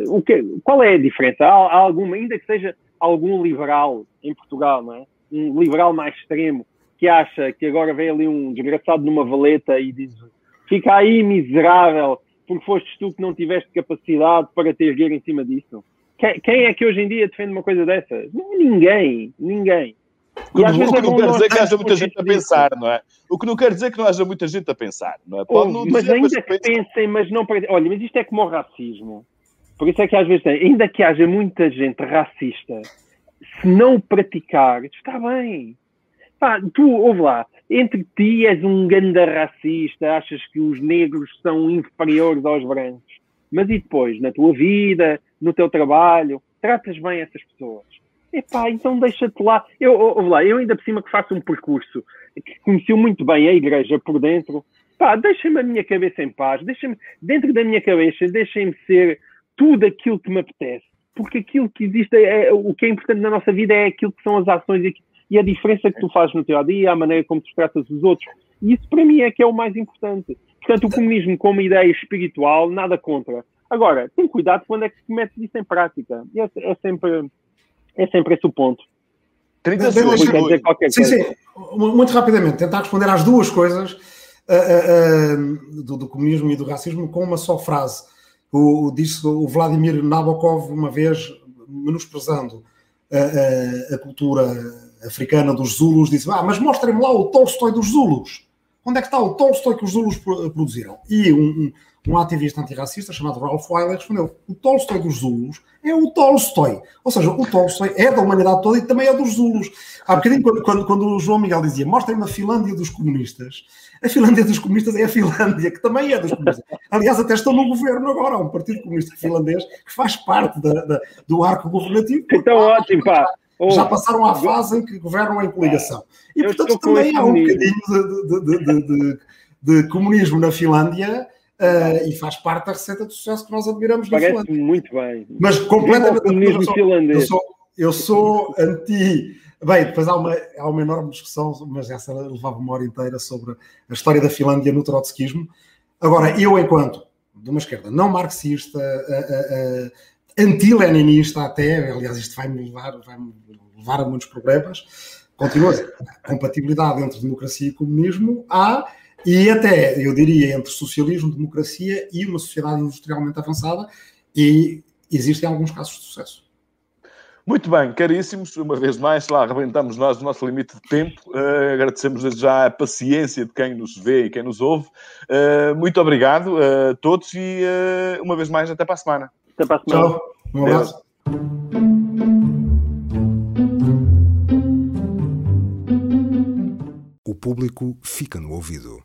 O que, qual é a diferença? Há, há alguma, ainda que seja algum liberal em Portugal, não é? Um liberal mais extremo que acha que agora vem ali um desgraçado numa valeta e diz fica aí miserável porque fostes tu que não tiveste capacidade para ter erguer em cima disso. Quem, é que hoje em dia defende uma coisa dessas? Ninguém, ninguém. O que, o que não quer dizer que haja muita gente a pensar, não é? O que não quer dizer que não haja muita gente a pensar, não é? Pode não mas ainda que pensem, mas não... Olha, mas isto é como o racismo. Por isso é que às vezes tem, ainda que haja muita gente racista, se não praticar, está bem. Pá, tu, ouve lá, entre ti és um ganda racista, achas que os negros são inferiores aos brancos. Mas e depois, na tua vida, no teu trabalho, tratas bem essas pessoas. Epá, então deixa-te lá. Eu, ouve lá, eu ainda por cima que faço um percurso que conheceu muito bem a igreja por dentro, pá, deixa-me a minha cabeça em paz, deixa-me, dentro da minha cabeça, deixem-me ser tudo aquilo que me apetece. Porque aquilo que existe, é, é, o que é importante na nossa vida é aquilo que são as ações e, e a diferença que tu fazes no teu dia, a maneira como tu tratas os outros. E isso para mim é que é o mais importante. Portanto, o comunismo como ideia espiritual, nada contra. Agora, tem cuidado quando é que metes isso em prática. E é, é, sempre, é sempre esse o ponto. 30 segundos. Sim, sim. Muito rapidamente, tentar responder às duas coisas uh, uh, do, do, comunismo e do racismo com uma só frase. O, disse o Vladimir Nabokov uma vez, menosprezando a, cultura africana dos Zulus, disse: Ah, mas mostrem-me lá o Tolstói dos Zulus. Onde é que está o Tolstói que os Zulus produziram? E um, um ativista antirracista chamado Ralph Weiler respondeu: o Tolstói dos Zulus é o Tolstói. Ou seja, o Tolstói é da humanidade toda e também é dos Zulus. Há bocadinho, quando, quando, quando o João Miguel dizia mostrem-me a Finlândia dos comunistas, a Finlândia dos comunistas é a Finlândia, que também é dos comunistas. Aliás, até estão no governo agora, há um partido comunista finlandês que faz parte da, da, do arco governativo. Então, ótimo, pá. Já passaram à fase em que governam em coligação. E, portanto, também há um bocadinho de, de, de, de comunismo na Finlândia Uh, e faz parte da receita de sucesso que nós admiramos na Finlândia. muito bem. Mas completamente. Eu sou, eu sou, eu sou anti. Bem, depois há uma, há uma enorme discussão, mas essa levava uma hora inteira sobre a história da Finlândia no trotskismo. Agora, eu, enquanto de uma esquerda não marxista, uh, uh, anti-leninista até, aliás, isto vai-me levar, vai levar a muitos problemas, continua a compatibilidade entre democracia e comunismo, há e até, eu diria, entre socialismo, democracia e uma sociedade industrialmente avançada, e existem alguns casos de sucesso. Muito bem, caríssimos, uma vez mais, lá arrebentamos nós o nosso limite de tempo. Uh, agradecemos desde já a paciência de quem nos vê e quem nos ouve. Uh, muito obrigado a todos e, uh, uma vez mais, até para a semana. Até para a semana. Tchau. Um abraço. O público fica no ouvido.